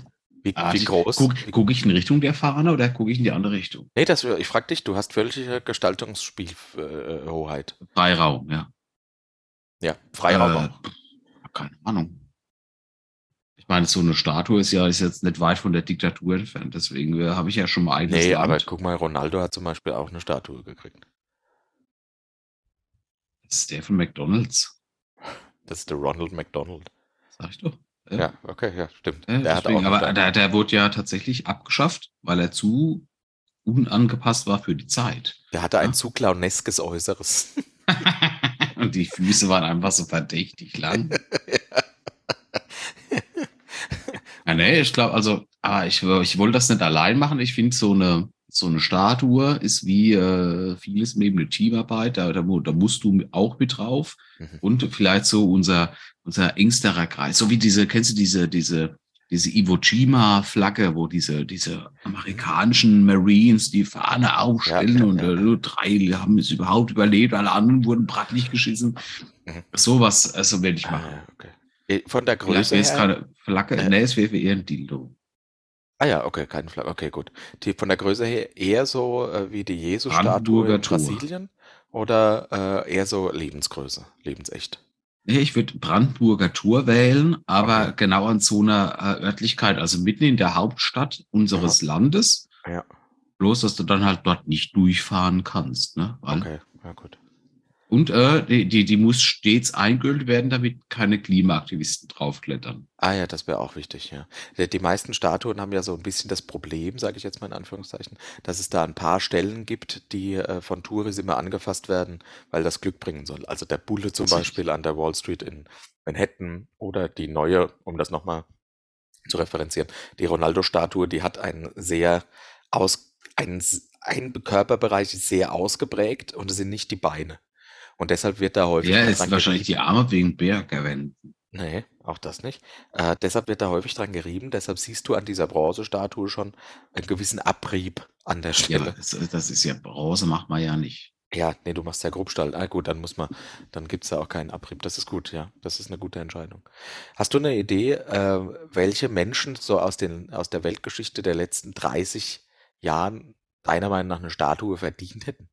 B: Wie,
A: Ah,
B: wie groß?
A: Guck, guck ich in Richtung der Fahne oder gucke ich in die andere Richtung?
B: Nee, das, ich frag dich, du hast völlige Gestaltungsspielhoheit.
A: Freiraum, ja.
B: ja, Freiraum
A: Äh. Keine Ahnung. Ich meine, so eine Statue ist ja ist jetzt nicht weit von der Diktatur entfernt, deswegen äh, habe ich ja schon mal eigenes
B: Nee,
A: Land.
B: aber guck mal, Ronaldo hat zum Beispiel auch eine Statue gekriegt.
A: Das ist der von McDonalds,
B: Das ist der Ronald McDonald.
A: sag ich doch.
B: Ja, okay, ja, stimmt.
A: Äh,
B: der
A: deswegen, aber der, der wurde ja tatsächlich abgeschafft, weil er zu unangepasst war für die Zeit.
B: Der hatte ein
A: Ja.
B: zu clowneskes Äußeres. [LAUGHS]
A: Und die Füße waren einfach so verdächtig lang. [LAUGHS] ja, nee, ich glaube, also, ah, ich, ich wollte das nicht allein machen. Ich finde, so eine, so eine Statue ist wie äh, vieles Leben eine Teamarbeit. Da, da, da musst du auch mit drauf.
B: Mhm.
A: Und vielleicht so unser, unser engsterer Kreis. So wie diese, kennst du diese, diese, diese Iwo Jima-Flagge, wo diese, diese amerikanischen Marines die Fahne aufstellen
B: Ja, ja,
A: und
B: ja.
A: äh, nur drei haben es überhaupt überlebt, alle anderen wurden brattlich geschissen.
B: Mhm.
A: Sowas, also werde ich machen.
B: Ah, okay. Eh, Von der
A: Vielleicht
B: Größe
A: es
B: her.
A: keine Flagge,
B: Äh.
A: nee, es wäre eher ein Dildo.
B: Ah ja, okay, keine Flagge. Okay, gut. Die von der Größe her eher so äh, wie die Jesus-Statue in. Brasilien oder äh, eher so Lebensgröße, lebensecht.
A: Nee, ich würde Brandenburger Tor wählen, aber
B: Okay.
A: genau an so einer äh, Örtlichkeit, also mitten in der Hauptstadt unseres Landes.
B: Ja.
A: Bloß, dass du dann halt dort nicht durchfahren kannst, ne? Weil
B: Okay, ja gut.
A: Und äh, die, die, die muss stets eingüllt werden, damit keine Klimaaktivisten draufklettern.
B: Ah ja, das wäre auch wichtig, ja. Die, meisten Statuen haben ja so ein bisschen das Problem, sage ich jetzt mal in Anführungszeichen, dass es da ein paar Stellen gibt, die äh, von Touris immer angefasst werden, weil das Glück bringen soll. Also der Bulle zum. Beispiel an der Wall Street in Manhattan oder die neue, um das nochmal zu referenzieren, die Ronaldo-Statue, die hat einen sehr aus, einen, einen Körperbereich sehr ausgeprägt und es sind nicht die Beine. Und deshalb wird da häufig
A: Ja, ist wahrscheinlich die
B: gerieben.
A: Arme wegen Bergwänden.
B: Nee, auch das nicht. Äh, deshalb wird da häufig dran gerieben. Deshalb siehst du an dieser Bronzestatue schon einen gewissen Abrieb an der
A: Ja,
B: Stelle.
A: das, das ist ja Bronze, macht man ja nicht.
B: Ja, nee, du machst ja Grobstall. Ah, gut, dann muss man, dann gibt's da auch keinen Abrieb. Das ist gut, ja. Das ist eine gute Entscheidung. Hast du eine Idee, äh, welche Menschen so aus den, aus der Weltgeschichte der letzten 30 Jahren deiner Meinung nach eine Statue verdient hätten?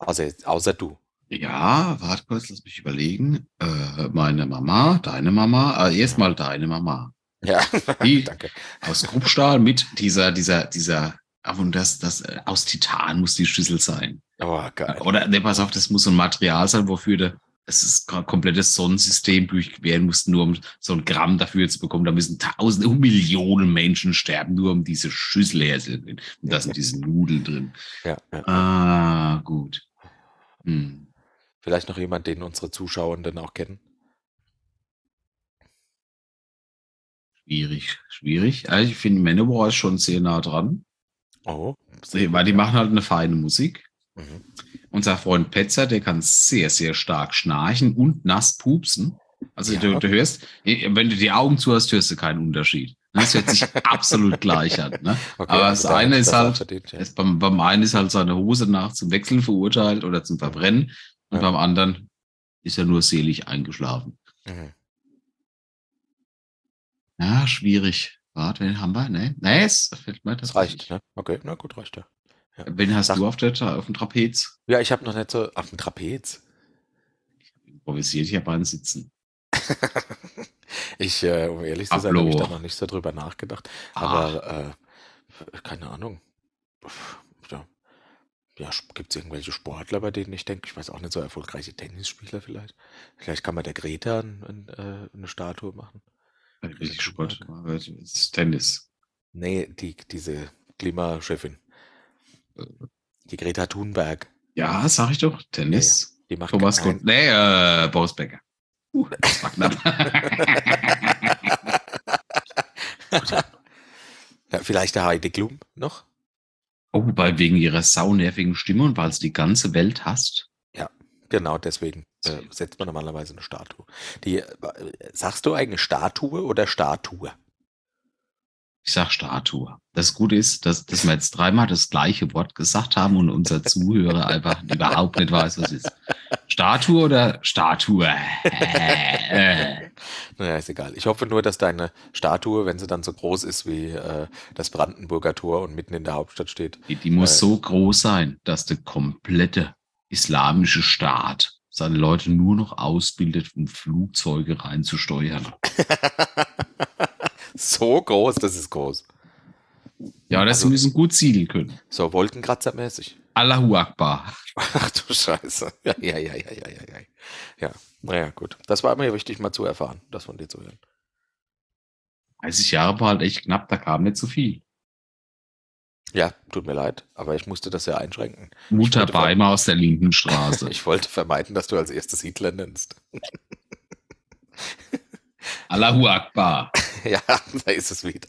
B: Außer, außer du.
A: Ja, warte kurz, lass mich überlegen. Äh, meine Mama, deine Mama, äh, erstmal deine Mama.
B: Ja, [LAUGHS]
A: Die
B: danke.
A: aus Kruppstahl mit dieser, dieser, dieser, und das, das, äh, aus Titan muss die Schüssel sein.
B: Oh, geil.
A: Oder, ne, pass auf, das muss so ein Material sein, wofür du, das ist ein komplettes Sonnensystem durchqueren musst, nur um so ein Gramm dafür zu bekommen. Da müssen tausende Millionen Menschen sterben, nur um diese Schüssel herzustellen. Und da sind diese Nudeln drin.
B: Ja, ja.
A: Ah, gut. Hm.
B: Vielleicht noch jemand, den unsere Zuschauenden auch kennen?
A: Schwierig, schwierig. Also ich finde, Manowar ist schon sehr nah dran,
B: Oh,
A: weil die machen halt eine feine Musik.
B: Mhm.
A: Unser Freund Petzer, der kann sehr, sehr stark schnarchen und nass pupsen. Also
B: Ja.
A: du, du hörst, wenn du die Augen zu hast, hörst du keinen Unterschied. Das hört sich absolut gleich an. Ne? [LAUGHS]
B: Okay,
A: Aber
B: also
A: das
B: da
A: eine ist
B: das
A: halt,
B: verdient, ja.
A: es, beim, beim einen ist halt seine Hose nach zum Wechseln verurteilt oder zum Verbrennen und
B: Ja.
A: beim anderen ist er nur selig eingeschlafen.
B: Mhm.
A: Ja, schwierig. Warte, wen haben wir? Nee, nee es fällt mir
B: Das
A: tatsächlich.
B: reicht, ne? Okay, na gut, reicht ja.
A: Wen hast
B: Sag-
A: du auf, der, auf dem Trapez?
B: Ja, ich habe noch nicht so auf dem Trapez.
A: Improvisiert hier beim Sitzen. [LAUGHS]
B: ich, äh, um ehrlich zu sein, habe ich da noch nicht so drüber nachgedacht. Aber äh, keine Ahnung. Ja, ja gibt es irgendwelche Sportler, bei denen ich denke, ich weiß auch nicht, so erfolgreiche Tennisspieler vielleicht. Vielleicht kann man der Greta ein, ein, äh, eine Statue machen.
A: Richtig Sport. Das ist Tennis.
B: Nee, die, diese Klimachefin. Die Greta Thunberg.
A: Ja, sag ich doch. Tennis.
B: Die macht
A: Thomas
B: kein-
A: Gott. Nee, äh, Boris Becker. Uh, das war knapp. [LAUGHS]
B: Ja, vielleicht der Heidi Klum noch?
A: oh, weil wegen ihrer saunervigen Stimme und weil es die ganze Welt hasst.
B: Genau, deswegen äh, setzt man normalerweise eine Statue. Die, äh, sagst du eigentlich Statue oder Statue?
A: Ich sag Statue. Das Gute ist, dass, dass wir jetzt dreimal das gleiche Wort gesagt haben und unser Zuhörer [LAUGHS] einfach überhaupt nicht weiß, was es ist. Statue oder Statue? [LAUGHS]
B: Naja, ist egal. Ich hoffe nur, dass deine Statue, wenn sie dann so groß ist wie äh, das Brandenburger Tor und mitten in der Hauptstadt steht,
A: die, die muss
B: Äh.
A: so groß sein, dass der komplette islamische Staat seine Leute nur noch ausbildet, um Flugzeuge reinzusteuern. [LAUGHS]
B: so groß, das ist groß.
A: Ja, das
B: Also-
A: müssen gut zielen können.
B: So Wolkenkratzermäßig.
A: Allahu Akbar.
B: Ach du Scheiße. Ja, ja, ja, ja, ja, ja. ja. Ja, naja, gut. Das war mir wichtig, mal zu erfahren, das von dir zu hören.
A: 30 Jahre war halt echt knapp, da kam nicht so viel.
B: Ja, tut mir leid, aber ich musste das ja einschränken.
A: Mutter Beimer aus der linken Straße. [LAUGHS]
B: Ich wollte vermeiden, dass du als erstes Hitler nennst. [LAUGHS]
A: Allahu Akbar. [LAUGHS]
B: ja, da ist es wieder.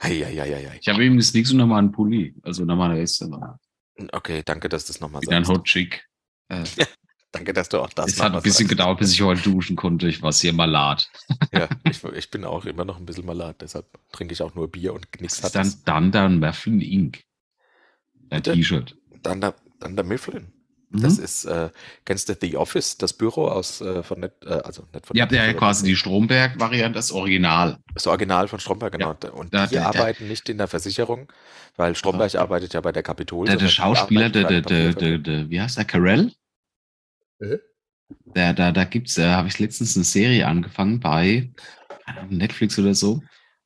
B: Eieieiei.
A: Ich habe übrigens nichts unter meinem Pulli, also unter meiner Weste.
B: Okay, danke, dass du es nochmal
A: Wieder ein
B: sagst.
A: Hot Chick. Äh, [LAUGHS]
B: Danke, dass du auch das
A: es hat ein bisschen
B: sagst.
A: gedauert, bis ich heute duschen konnte. Ich war sehr malat.
B: Ja, [LAUGHS] ich, ich bin auch immer noch ein bisschen malat, deshalb trinke ich auch nur Bier und
A: Das
B: nichts
A: ist
B: hat
A: dann. Dunder Muffin Inc.
B: Bitte?
A: T-Shirt.
B: Dann der, dann der Mifflin. Das
A: Mhm.
B: ist, äh, kennst du The Office, das Büro aus äh, von Net, äh, also nicht von
A: Ihr habt ja quasi die Stromberg-Variante, das Original.
B: das Original von Stromberg, genau. Und
A: Da-
B: die
A: da- da-
B: arbeiten nicht in der Versicherung, weil Stromberg arbeitet ja bei der Kapitol.
A: Der, der Schauspieler, der, der, der, der, der, wie heißt der, Carell?
B: Äh?
A: Da, da, da gibt's, da habe ich letztens eine Serie angefangen bei Netflix oder so.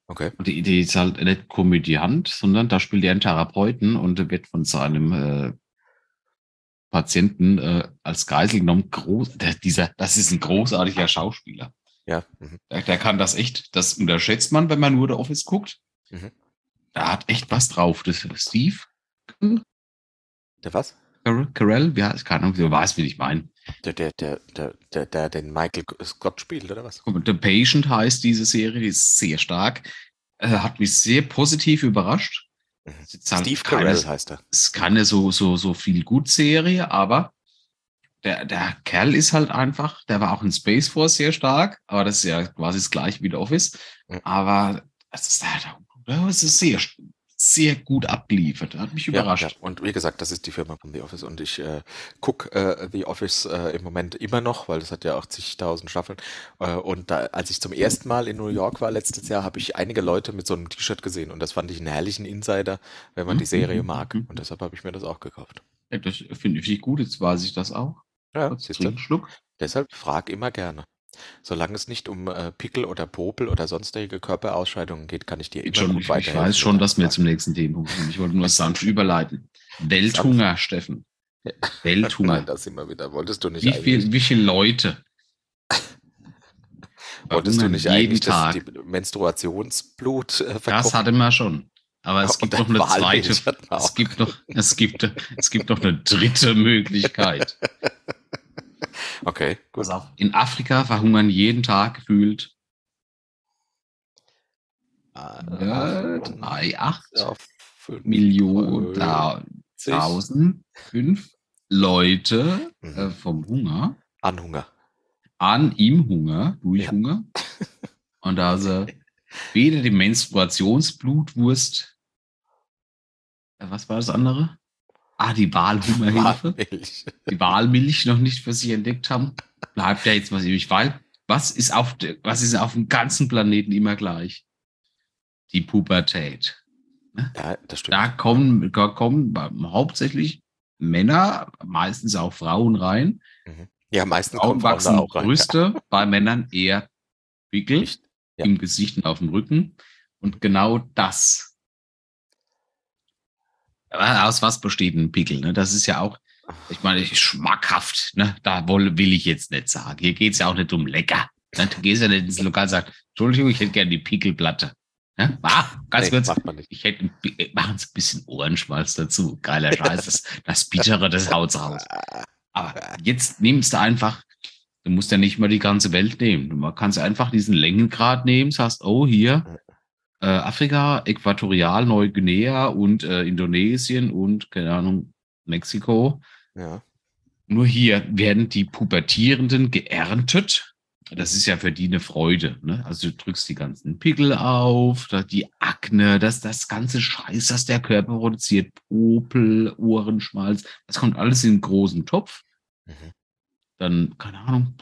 B: Okay.
A: Und die Idee ist halt nicht Komödiant, sondern da spielt er einen Therapeuten und wird von seinem äh, Patienten äh, als Geisel genommen. Groß, der, dieser, das ist ein großartiger Schauspieler.
B: Ja. Mhm.
A: Der, der kann das echt, das unterschätzt man, wenn man nur The Office guckt.
B: Mhm.
A: Da hat echt was drauf. Das Steve
B: Der was?
A: Carell, ja, keine Ahnung, du weißt, wie ich meine.
B: Der, der, der, der, der, der den Michael Scott spielt, oder was?
A: The Patient heißt diese Serie, die ist sehr stark. Äh, hat mich sehr positiv überrascht. Halt
B: Steve Carell heißt er.
A: Es ist keine so, so, so viel gut Serie, aber der, der Kerl ist halt einfach, der war auch in Space Force sehr stark, aber das ist ja quasi das gleiche wie The Office.
B: Mhm.
A: Aber es ist, es ist sehr, sehr gut abgeliefert. Hat mich überrascht.
B: Ja, ja. Und wie gesagt, das ist die Firma von The Office und ich äh, gucke äh, The Office äh, im Moment immer noch, weil das hat ja auch zigtausend Staffeln. Äh, und da, als ich zum ersten Mal in New York war letztes Jahr, habe ich einige Leute mit so einem T-Shirt gesehen und das fand ich einen herrlichen Insider, wenn man
A: Mhm,
B: die Serie
A: mhm,
B: mag.
A: mhm.
B: Und deshalb habe ich mir das auch gekauft.
A: Ja, das finde ich gut, jetzt weiß ich das auch.
B: Ja,
A: Schluck.
B: Deshalb frag immer gerne. Solange es nicht um äh, Pickel oder Popel oder sonstige Körperausscheidungen geht, kann ich dir immer
A: Schon,
B: gut
A: ich, ich
B: weiterhelfen.
A: weiß schon, dass wir zum nächsten Themenpunkt kommen. Ich wollte nur sanft überleiten. [LAUGHS] Welthunger, Steffen.
B: Fragen.
A: Welthunger.
B: Das immer wieder. Wolltest du nicht
A: Wie,
B: eigentlich,
A: viel, wie viele Leute? [LAUGHS]
B: wolltest du nicht eigentlich das,
A: Tag?
B: die Menstruationsblut äh,
A: Das
B: verkochen?
A: hatten wir schon. Aber es [LAUGHS] gibt noch eine zweite. Es gibt noch, es gibt, es gibt noch eine dritte Möglichkeit.
B: Okay, gut.
A: Auf. In Afrika verhungern jeden Tag gefühlt äh, drei, acht
B: auf fünf,
A: Millionen, da, tausend, fünf Leute
B: Mhm.
A: äh, vom Hunger
B: an Hunger.
A: an im Hunger, durch
B: Ja.
A: Hunger. [LAUGHS] Und also weder die Menstruationsblutwurst, äh, was war das andere? Ah, die Wahlhungerhilfe.
B: Walmilch.
A: die Wahlmilch noch nicht für sich entdeckt haben, bleibt ja jetzt was übrig, weil was ist auf, de, was ist auf dem ganzen Planeten immer gleich? Die Pubertät.
B: Ja, das stimmt.
A: Da kommen, da kommen hauptsächlich Männer, meistens auch Frauen rein.
B: Ja, meistens
A: Frauen
B: kommt Frauen
A: wachsen
B: auch rein.
A: Brüste, bei Männern eher Pickel
B: Nicht- ja.
A: im Gesicht und auf dem Rücken. Und genau das. Aber Aus was besteht ein Pickel? Ne? Das ist ja auch, ich meine, schmackhaft. Ne? Da will ich jetzt nicht sagen. Hier geht es ja auch nicht um lecker. Ne? Du gehst ja nicht ins Lokal und sagst, Entschuldigung, ich hätte gerne die Pickelplatte. Ne? Ah, ganz
B: Nee,
A: kurz. Ich hätte, äh, machen Sie ein bisschen Ohrenschmalz dazu. Geiler Scheiß. Das, das Bittere, das haut's raus. Aber jetzt nimmst du einfach, du musst ja nicht mal die ganze Welt nehmen. Du kannst einfach diesen Längengrad nehmen, sagst, oh, hier, äh, Afrika, Äquatorial, Neuguinea und äh, Indonesien und, keine Ahnung, Mexiko.
B: Ja.
A: Nur hier werden die Pubertierenden geerntet. Das ist ja für die eine Freude. Ne? Also du drückst die ganzen Pickel auf, da die Akne, das, das ganze Scheiß, das der Körper produziert, Popel, Ohrenschmalz, das kommt alles in einen großen Topf.
B: Mhm.
A: Dann, keine Ahnung.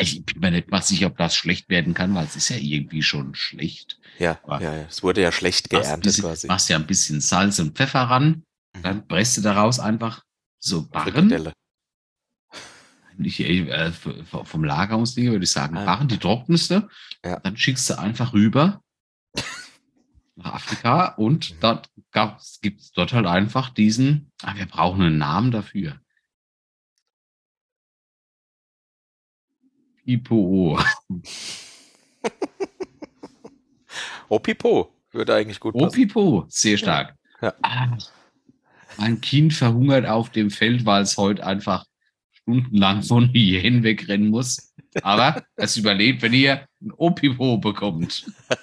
A: Ich bin mir nicht mal sicher, ob das schlecht werden kann, weil es ist ja irgendwie schon schlecht.
B: Ja,
A: Aber-
B: ja, ja, es wurde ja schlecht geerntet
A: bisschen,
B: quasi.
A: machst ja ein bisschen Salz und Pfeffer ran,
B: Mhm.
A: dann presst du daraus einfach so Barren. Nicht, äh, vom Lagerungsding würde ich sagen,
B: Ah.
A: Barren, die trockneste.
B: Ja.
A: Dann schickst du einfach rüber nach Afrika und
B: Mhm.
A: dort gibt es dort halt einfach diesen, ah, wir brauchen einen Namen dafür. Pipo.
B: Oh, Pipo. Würde eigentlich gut passen.
A: Pipo. Sehr stark.
B: Ja.
A: Ah, mein Kind verhungert auf dem Feld, weil es heute einfach stundenlang von Hyänen wegrennen muss. Aber [LAUGHS] es überlebt, wenn ihr ein Opipo bekommt. [LAUGHS]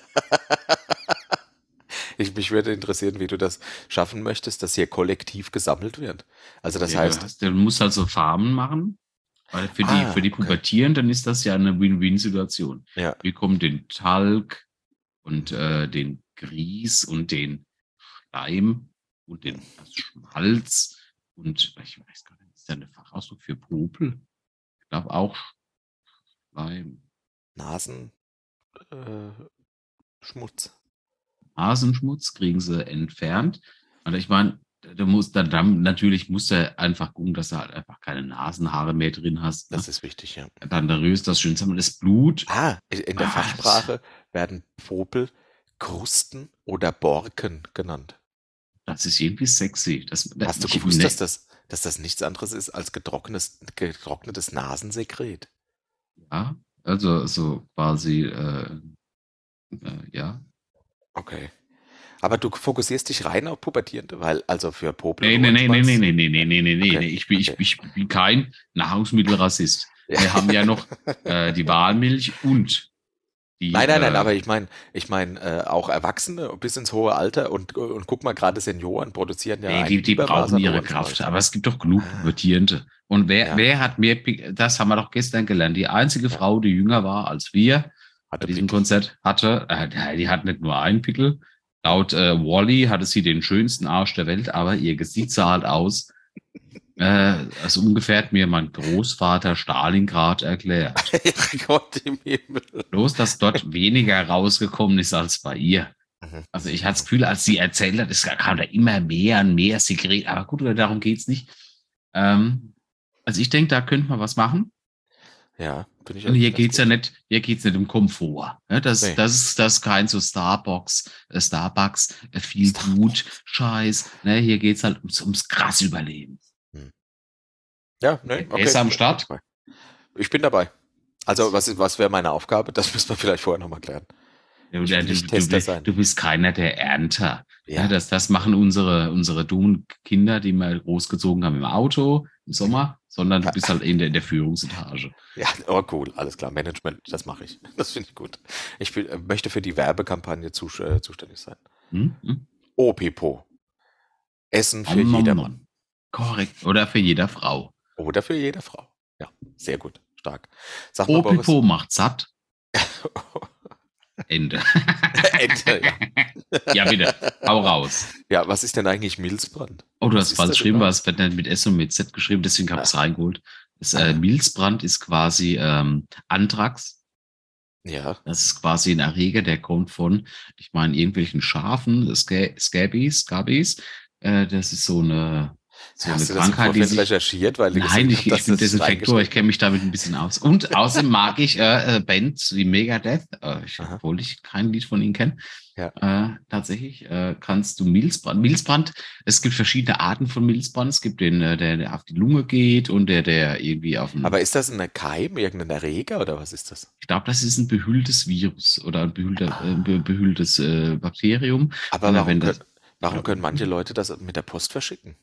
B: Ich, mich würde interessieren, wie du das schaffen möchtest, dass hier kollektiv gesammelt wird. Also das
A: Ja,
B: heißt,
A: du musst also Farmen machen. Weil für die,
B: Ah,
A: für die
B: okay.
A: Pubertierenden ist das ja eine Win-Win-Situation.
B: ja,
A: Wir bekommen den Talg und äh, den Grieß und den Schleim und den Schmalz und ich weiß gar nicht, ist da eine Fachausdruck für Popel? Ich glaube auch Schleim.
B: Nasen, äh, Schmutz.
A: Nasenschmutz kriegen sie entfernt. Und ich meine, du musst dann, dann natürlich musst du einfach gucken, dass du halt einfach keine Nasenhaare mehr drin hast. Ne?
B: Das ist wichtig, ja.
A: Dann da rührst das schön zusammen. Das Blut,
B: Ah, in der
A: Ah,
B: Fachsprache werden Popel Krusten oder Borken genannt.
A: das ist irgendwie sexy. Das, das
B: Hast du gewusst, dass das, dass das nichts anderes ist als getrocknetes, getrocknetes Nasensekret.
A: Ja, also so quasi, äh, äh, ja.
B: Okay. Aber du fokussierst dich rein auf Pubertierende, weil also für Popel.
A: Nee, nee, nee, nee, nee, nee, nee, nee, nee, nee, nee,
B: Okay,
A: Ich bin, ich,
B: okay.
A: ich bin kein Nahrungsmittelrassist.
B: Ja.
A: Wir haben ja noch [LAUGHS] äh, die Walmilch und die.
B: Nein, nein, nein,
A: äh,
B: aber ich meine, ich meine äh, auch Erwachsene bis ins hohe Alter und, und guck mal, gerade Senioren produzieren ja.
A: Nee, die, die brauchen ihre. Kraft. Aber es gibt doch genug
B: Ah.
A: Pubertierende. Und wer,
B: Ja.
A: wer hat mehr, das haben wir doch gestern gelernt. Die einzige Frau, die jünger war als wir bei
B: Hatte
A: diesem
B: Pickel.
A: Konzert, hatte, äh, die hat nicht nur einen Pickel. Laut äh, Wally hatte sie den schönsten Arsch der Welt, aber ihr Gesicht sah halt aus. Äh, also ungefähr hat mir mein Großvater Stalingrad erklärt. [LAUGHS]
B: Gott im Himmel.
A: Bloß, dass dort weniger rausgekommen ist als bei ihr.
B: Mhm.
A: Also ich hatte das Gefühl, als sie erzählt hat, es kam da immer mehr und mehr Sekret. Aber gut, darum geht's nicht. Ähm, also ich denke, da könnte man was machen.
B: Ja, bin ich
A: Und hier
B: ganz
A: geht's ja nicht, hier geht's nicht um Komfort. Ne? Das,
B: Nee.
A: das ist das ist kein so Starbucks, äh, Starbucks, äh, viel
B: Starbucks.
A: gut Scheiß. Ne? Hier geht's halt ums, ums krass Überleben.
B: Ja, ne,
A: Wer ist am Start?
B: Ich bin dabei. Also, was, ist- was wäre meine Aufgabe? Das müssen wir vielleicht vorher nochmal klären.
A: Du,
B: Ich
A: du, du, du, bist keiner der Ernter. Ja.
B: Ja,
A: das, das machen unsere, unsere dummen Kinder, die wir großgezogen haben im Auto im Sommer, sondern du bist halt in der, in der Führungsetage.
B: ja, oh cool, alles klar. Management, das mache ich. [LAUGHS] Das finde ich gut. Ich will, äh, möchte für die Werbekampagne zu, äh, zuständig sein.
A: Hm? Hm?
B: OPPO. Essen für
A: nom,
B: jedermann.
A: nom. Korrekt. Oder für jede Frau.
B: Oder für jede Frau. Ja, sehr gut. Stark. Sag mal, Boris.
A: Macht satt. [LAUGHS] Ende. [LAUGHS]
B: Ente, ja.
A: ja, bitte. Hau raus.
B: ja, was ist denn eigentlich Milzbrand?
A: Oh, du
B: Was
A: hast falsch geschrieben, weil es wird nicht mit S und mit Z geschrieben, deswegen habe ich es reingeholt. Das,
B: Ah.
A: äh, Milzbrand ist quasi ähm, Anthrax.
B: Ja,
A: Das ist quasi ein Erreger, der kommt von, ich meine, irgendwelchen Schafen, Sca- Scabies, Scabies. Äh, das ist so eine, so
B: hast du das
A: Krankheit, die
B: Vorfeld
A: sich,
B: recherchiert? Weil
A: Nein, ich,
B: hast,
A: ich bin
B: das
A: Desinfektor, ich kenne mich damit ein bisschen aus. Und [LAUGHS] außerdem mag ich äh, äh, Bands wie Megadeth, äh, ich, obwohl ich kein Lied von ihnen kenne.
B: Ja.
A: Äh, tatsächlich äh, kannst du Milzbrand. Milzbrand, es gibt verschiedene Arten von Milzbrand. Es gibt den, äh, der, der auf die Lunge geht und der, der irgendwie auf den.
B: Aber ist das ein Keim, irgendein Erreger oder was ist das?
A: ich glaube, das ist ein behülltes Virus oder ein behüllter, äh, be- behülltes Bakterium.
B: Aber
A: Na,
B: warum,
A: wenn
B: können,
A: das-
B: warum können manche Leute das mit der Post verschicken?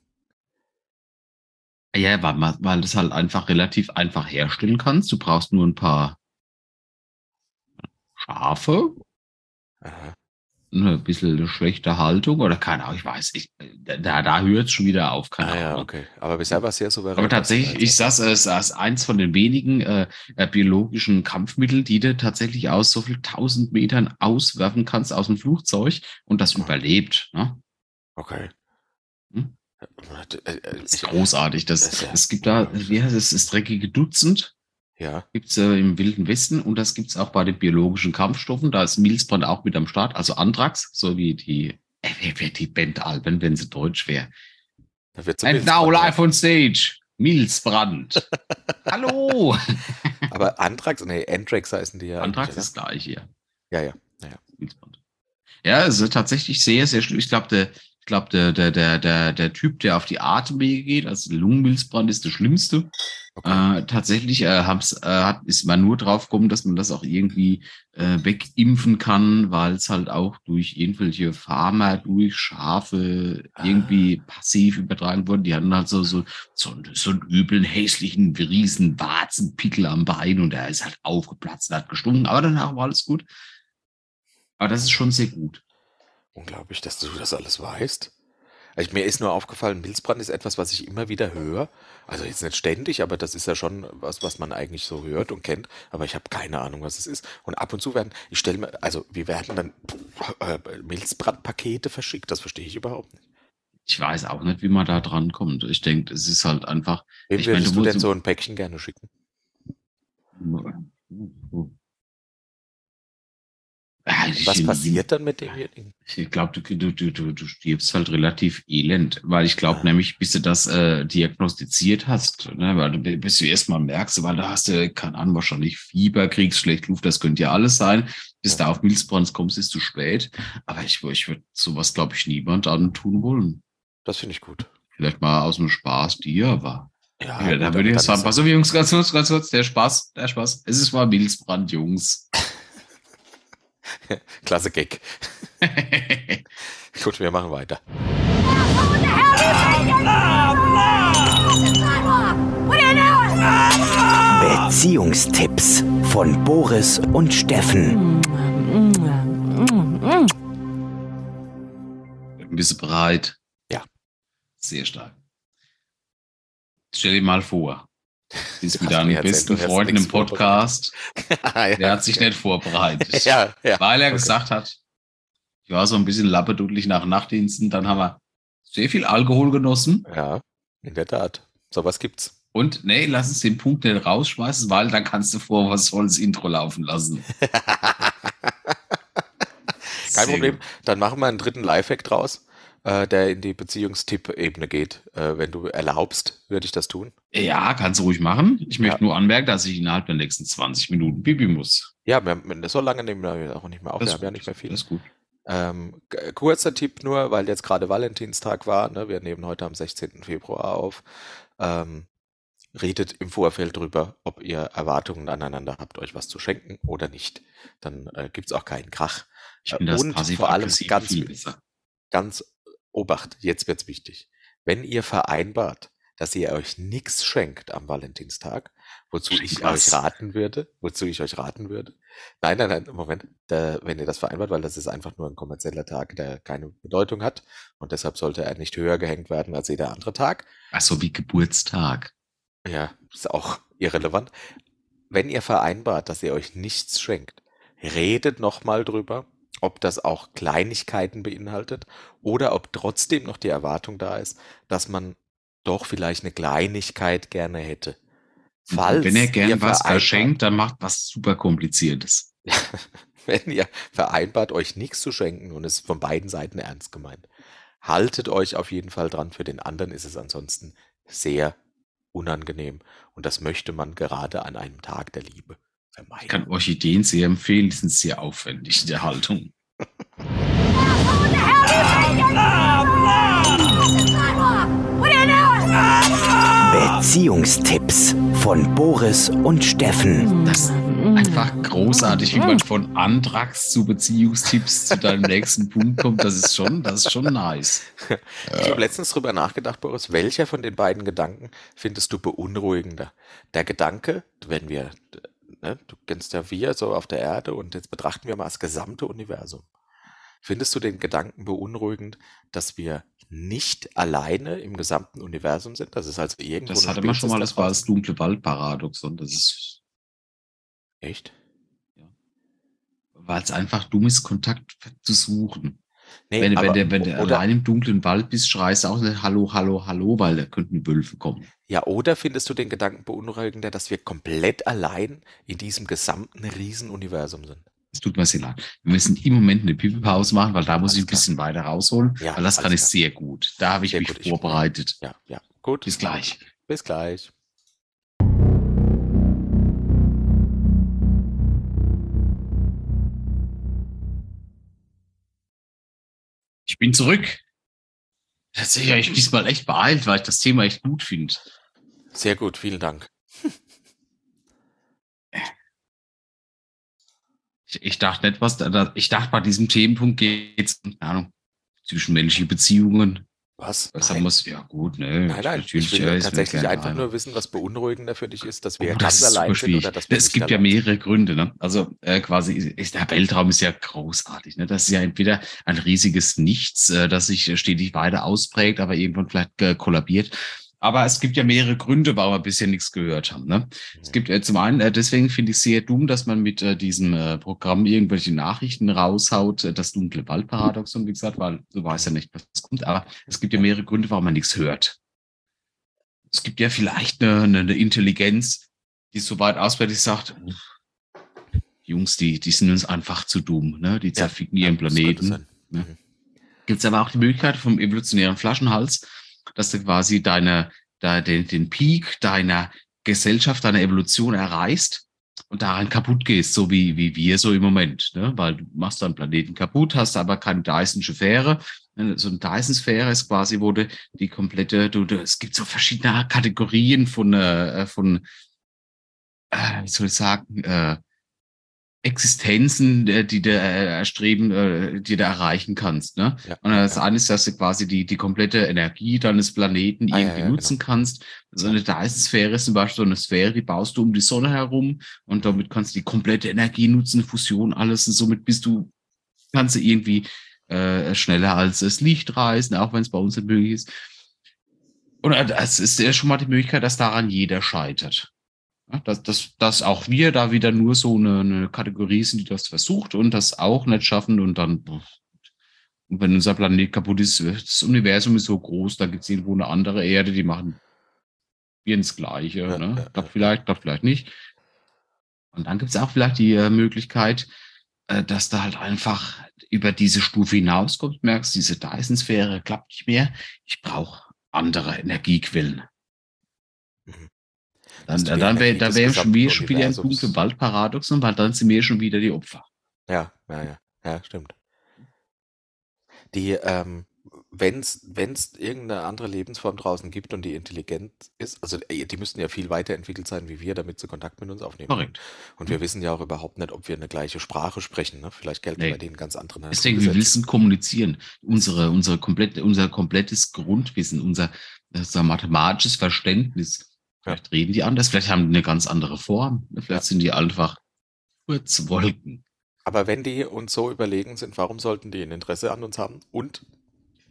A: Ja, weil, man- weil das halt einfach relativ einfach herstellen kannst. Du brauchst nur ein paar Schafe,
B: Aha.
A: eine bisschen schlechte Haltung oder keine Ahnung, ich weiß, ich, da, da hört es schon wieder auf, keine
B: Ah ja, okay. Aber bisher war es sehr souverän.
A: Aber tatsächlich, ich saß es als eins von den wenigen äh, äh, biologischen Kampfmitteln, die du tatsächlich aus so viel tausend Metern auswerfen kannst aus dem Flugzeug und das überlebt. Ne?
B: Okay.
A: Hm?
B: Äh, äh,
A: Das ist großartig. Das,
B: Das ja
A: es gibt da, wie heißt es, das dreckige Dutzend.
B: Ja,
A: gibt's äh, im Wilden Westen und das gibt's auch bei den biologischen Kampfstoffen. Da ist Milzbrand auch mit am Start, also Anthrax, so wie die, äh, wäre die Band Alben, wenn sie deutsch wäre. And now live on stage, Milzbrand. [LAUGHS] Hallo! [LAUGHS]
B: Aber Anthrax, nee, Anthrax heißen die ja.
A: Anthrax ist gleich hier.
B: oder? Ja, ja.
A: Milzbrand. Ja, es ist tatsächlich sehr, sehr schlimm. Ich glaube, der, ich glaube, der, der, der, der, der Typ, der auf die Atemwege geht, also Lungenmilzbrand ist der schlimmste.
B: Okay.
A: Äh, tatsächlich äh, hab's, äh, hat, ist man nur drauf gekommen, dass man das auch irgendwie äh, wegimpfen kann, weil es halt auch durch irgendwelche Farmer, durch Schafe
B: Ah.
A: irgendwie passiv übertragen wurde. Die hatten halt so, so, so, so einen üblen, hässlichen, riesen Warzenpickel am Bein und der ist halt aufgeplatzt hat gestunken, aber danach war alles gut. Aber das ist schon sehr gut.
B: Unglaublich, dass du das alles weißt. Also mir ist nur aufgefallen, Milzbrand ist etwas, was ich immer wieder höre. Also jetzt nicht ständig, aber das ist ja schon was, was man eigentlich so hört und kennt. Aber ich habe keine Ahnung, was es ist. Und ab und zu werden, ich stelle mir, also wir werden dann äh, Milzbrandpakete verschickt. Das verstehe ich überhaupt nicht.
A: Ich weiß auch nicht, wie man da dran kommt. Ich denke, es ist halt einfach.
B: Wem
A: Ich meine,
B: würdest
A: du
B: du denn so ein Päckchen gerne schicken?
A: Ja, ich-
B: Was passiert dann mit demjenigen?
A: Ich glaube, du, du, du, du, du stirbst halt relativ elend, weil ich glaube
B: Ah.
A: nämlich, bis du das äh, diagnostiziert hast, ne, weil du bis du erstmal merkst, weil da hast du, keine Ahnung, wahrscheinlich Fieber, kriegst schlecht Luft, das könnte ja alles sein. Bis
B: Ja.
A: da auf Milzbrand kommst, ist zu spät. Aber ich, ich würde sowas, glaube ich, niemand antun wollen.
B: Das finde ich gut.
A: Vielleicht mal aus dem Spaß dir, aber.
B: Ja,
A: Ja, da würde ich sagen, pass auf, Jungs, ganz kurz, ganz kurz, der Spaß, der Spaß. Es ist mal Milzbrand, Jungs. [LAUGHS]
B: Klasse Gag. [LAUGHS] Gut, wir machen weiter.
D: Beziehungstipps von Boris und Steffen.
A: Bist du bereit?
B: Ja.
A: Sehr stark. Stell dir mal vor, bist
B: Du
A: deinen besten Freunden im Podcast. [LAUGHS]
B: ja,
A: Der hat sich nicht vorbereitet. [LAUGHS]
B: ja, ja.
A: Weil er
B: Okay.
A: gesagt hat, ich war so ein bisschen lappeduddelig nach Nachtdiensten. Dann haben wir sehr viel Alkohol genossen.
B: Ja, in der Tat. Sowas gibt's.
A: Und nee, lass uns den Punkt nicht rausschmeißen, weil dann kannst du vor was volles Intro laufen lassen. [LAUGHS]
B: Kein Problem. Dann machen wir einen dritten Lifehack draus, äh, der in die Beziehungstipp-Ebene geht. Äh, wenn du erlaubst, würde ich das tun.
A: Ja, kannst du ruhig machen. Ich möchte
B: Ja.
A: nur anmerken, dass ich innerhalb der nächsten 20 Minuten pipi muss.
B: Ja, wir, wir- so lange nehmen wir auch nicht mehr auf.
A: Das
B: wir haben ja nicht mehr viel.
A: Das ist gut.
B: Ähm, kurzer Tipp nur, weil jetzt gerade Valentinstag war. Ne? Wir nehmen heute am 16. Februar auf. Ähm, redet im Vorfeld drüber, ob ihr Erwartungen aneinander habt, euch was zu schenken oder nicht. Dann äh, gibt's auch keinen Krach.
A: Ich finde das
B: Und vor allem ganz ganz Obacht, jetzt wird's wichtig. Wenn ihr vereinbart, dass ihr euch nichts schenkt am Valentinstag, wozu ich
A: Was?
B: euch raten würde, wozu ich euch raten würde. Nein, nein, nein, Moment, da, wenn ihr das vereinbart, weil das ist einfach nur ein kommerzieller Tag, der keine Bedeutung hat und deshalb sollte er nicht höher gehängt werden als jeder andere Tag.
A: Ach so, wie Geburtstag.
B: Ja, ist auch irrelevant. Wenn ihr vereinbart, dass ihr euch nichts schenkt, redet nochmal drüber, ob das auch Kleinigkeiten beinhaltet oder ob trotzdem noch die Erwartung da ist, dass man doch vielleicht eine Kleinigkeit gerne hätte. Falls
A: Wenn er gern was verschenkt, dann macht was super kompliziertes. [LAUGHS]
B: wenn ihr vereinbart, euch nichts zu schenken und es von beiden Seiten ernst gemeint, haltet euch auf jeden Fall dran. Für den anderen ist es ansonsten sehr unangenehm. Und das möchte man gerade an einem Tag der Liebe
A: Ich kann. Orchideen sehr empfehlen, die sind sehr aufwendig in der Haltung. [LAUGHS]
D: Beziehungstipps von Boris und Steffen.
A: Das ist einfach großartig, wie man von Antrags zu Beziehungstipps zu deinem nächsten Punkt kommt. Das ist schon, das ist schon nice.
B: Ich habe letztens drüber nachgedacht, Boris, welcher von den beiden Gedanken findest du beunruhigender? Der Gedanke, wenn wir, ne, du kennst ja wir so auf der Erde und jetzt betrachten wir mal das gesamte Universum. Findest du den Gedanken beunruhigend, dass wir nicht alleine im gesamten Universum sind? Das ist also irgendwo
A: Das hatte man schon mal,
B: da
A: das war das dunkle Waldparadoxon. Das ist,
B: Echt?
A: weil es einfach dumm ist, Kontakt zu suchen.
B: Nee,
A: wenn,
B: aber,
A: wenn, du- wenn du allein im dunklen Wald bist, schreist du auch nicht Hallo, Hallo, Hallo, weil da könnten Wölfe kommen.
B: Ja, oder findest du den Gedanken beunruhigender, dass wir komplett allein in diesem gesamten Riesenuniversum sind?
A: Es tut mir sehr leid. Wir müssen im Moment eine Pipi-Pause machen, weil da muss
B: Alles
A: ich ein
B: klar.
A: bisschen weiter rausholen.
B: Ja,
A: weil das kann ich
B: klar.
A: sehr gut. Da habe ich
B: Sehr
A: mich
B: gut,
A: vorbereitet.
B: Ja, ja, gut.
A: Bis gleich.
B: Bis gleich.
A: Ich bin zurück. Tatsächlich habe ich diesmal echt beeilt, weil ich das Thema echt gut finde.
B: Sehr gut, vielen Dank.
A: Ich, ich dachte nicht, was da, da, ich dachte, bei diesem Themenpunkt geht es, keine Ahnung, zwischenmenschliche Beziehungen.
B: Was?
A: Was haben wir's? Ja, gut, ne.
B: nein, nein. Ich will
A: ja,
B: tatsächlich einfach
A: einer.
B: nur wissen, was beunruhigender für dich ist, dass wir
A: Oh,
B: ganz
A: das
B: allein sind oder dass wir
A: Es gibt ja mehrere Gründe. Ne? Also äh, quasi ist der Weltraum ist ja großartig. Ne? Das ist ja entweder ein riesiges Nichts, äh, das sich äh, stetig weiter ausprägt, aber irgendwann vielleicht äh, kollabiert. Aber es gibt ja mehrere Gründe, warum wir bisher nichts gehört haben. Ne? Es gibt äh, zum einen, äh, deswegen finde ich sehr dumm, dass man mit äh, diesem äh, Programm irgendwelche Nachrichten raushaut, äh, das dunkle Waldparadoxon, wie gesagt, weil du weißt ja nicht, was kommt. Aber es gibt ja mehrere Gründe, warum man nichts hört. Es gibt ja vielleicht eine, eine, eine Intelligenz, die so weit auswärtig sagt, Jungs, die, die sind uns einfach zu dumm, ne? Die zerficken ihren
B: Das könnte
A: Planeten. ne?
B: Mhm.
A: Gibt es aber auch die Möglichkeit vom evolutionären Flaschenhals, dass du quasi deine, da, den, den Peak deiner Gesellschaft, deiner Evolution erreichst, und daran kaputt gehst, so wie, wie wir so im Moment, ne? weil du machst dann Planeten kaputt, hast aber keine Dyson Sphäre. So eine Dyson Sphäre ist quasi, wo du die komplette, du, du es gibt so verschiedene Kategorien von, äh, von, äh, wie soll ich sagen, äh, Existenzen, äh, die du äh, erstreben, äh, die du erreichen kannst. Ne?
B: Ja,
A: und das
B: ja.
A: eine ist, dass du quasi die, die komplette Energie deines Planeten
B: Ah,
A: irgendwie
B: ja,
A: nutzen kannst. So eine Dyson-Sphäre ist zum Beispiel so eine Sphäre, die baust du um die Sonne herum und damit kannst du die komplette Energie nutzen, Fusion, alles und somit bist du, kannst du irgendwie äh, schneller als das Licht reisen, auch wenn es bei uns nicht möglich ist. Und das ist ja schon mal die Möglichkeit, dass daran jeder scheitert. Ja, dass, dass, dass auch wir da wieder nur so eine, eine Kategorie sind, die das versucht und das auch nicht schaffen und dann, boah. und wenn unser Planet kaputt ist, das Universum ist so groß, da gibt es irgendwo eine andere Erde, die machen wir ins Gleiche. Ne?
B: ja.
A: vielleicht, klappt vielleicht nicht. Und dann gibt es auch vielleicht die äh, Möglichkeit, äh, dass da halt einfach über diese Stufe hinauskommt, merkst, diese Dyson-Sphäre klappt nicht mehr. Ich brauche andere Energiequellen.
B: Mhm.
A: Dann, dann, wär,
B: Energie
A: da
B: des
A: wäre schon,
B: gesamten
A: wir schon wieder ein Punkt im Waldparadoxon, weil dann sind wir schon wieder die Opfer.
B: Ja, ja, ja, ja, stimmt. Die, ähm, wenn es irgendeine andere Lebensform draußen gibt und die intelligent ist, also äh, die müssten ja viel weiterentwickelt sein wie wir, damit sie Kontakt mit uns aufnehmen.
A: Korrekt.
B: Und wir wissen ja auch überhaupt nicht, ob wir eine gleiche Sprache sprechen. Ne? Vielleicht gelten
A: Nee.
B: bei denen ganz andere
A: Deswegen, wir müssen kommunizieren. Unsere, unsere komplette, unser komplettes Grundwissen, unser, unser mathematisches Verständnis. Vielleicht reden die anders, vielleicht haben die eine ganz andere Form. Vielleicht sind die einfach Kurzwolken.
B: Aber wenn die uns so überlegen sind, warum sollten die ein Interesse an uns haben? Und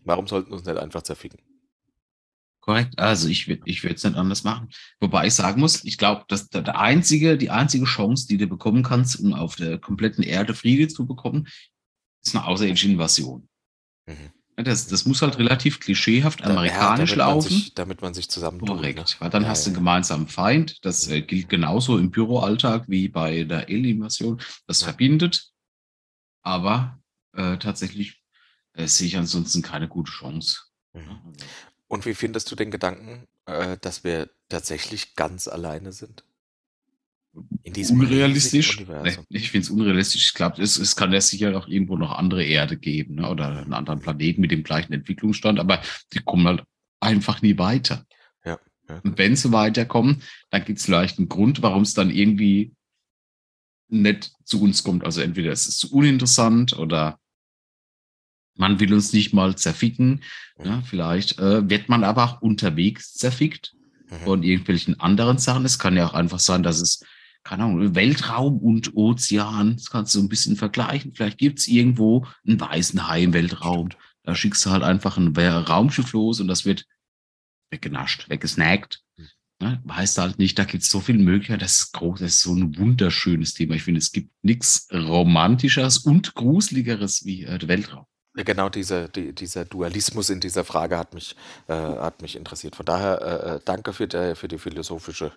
B: warum sollten uns nicht einfach zerficken?
A: Korrekt. Also ich würde ich würde es nicht anders machen. Wobei ich sagen muss, ich glaube, dass der, der einzige, die einzige Chance, die du bekommen kannst, um auf der kompletten Erde Friede zu bekommen, ist eine außerirdische Invasion.
B: Mhm.
A: Das, das muss halt relativ klischeehaft amerikanisch
B: ja, damit
A: laufen.
B: Man sich, damit man sich zusammentut. Ne?
A: Korrekt, weil dann
B: Ja,
A: hast du einen gemeinsamen Feind. Das äh, gilt genauso im Büroalltag wie bei der Alien-Invasion. Das verbindet, aber äh, tatsächlich äh, sehe ich ansonsten keine gute Chance.
B: Mhm. Und wie findest du den Gedanken, äh, dass wir tatsächlich ganz alleine sind? In diesem
A: Unrealistisch? Nee, ich finde es unrealistisch. Ich glaube, es, es kann ja sicher auch irgendwo noch andere Erde geben ne? oder einen anderen Planeten mit dem gleichen Entwicklungsstand, aber die kommen halt einfach nie weiter.
B: Ja, ja.
A: Und wenn sie weiterkommen, dann gibt es vielleicht einen Grund, warum es dann irgendwie nicht zu uns kommt. Also entweder es ist zu uninteressant oder man will uns nicht mal zerficken. Ja, vielleicht äh, wird man aber auch unterwegs zerfickt
B: Mhm.
A: von irgendwelchen anderen Sachen. Es kann ja auch einfach sein, dass es, keine Ahnung, Weltraum und Ozean, das kannst du so ein bisschen vergleichen. Vielleicht gibt es irgendwo einen weißen Hai im Weltraum. Da schickst du halt einfach ein Raumschiff los und das wird weggenascht, weggesnackt.
B: Hm.
A: Ne? Heißt halt nicht, da gibt es so viele Möglichkeiten. Das ist groß, das ist so ein wunderschönes Thema. Ich finde, es gibt nichts Romantischeres und Gruseligeres wie äh, der Weltraum.
B: Genau dieser, die, dieser Dualismus in dieser Frage hat mich, äh, hat mich interessiert. Von daher äh, äh, danke für, der, für die philosophische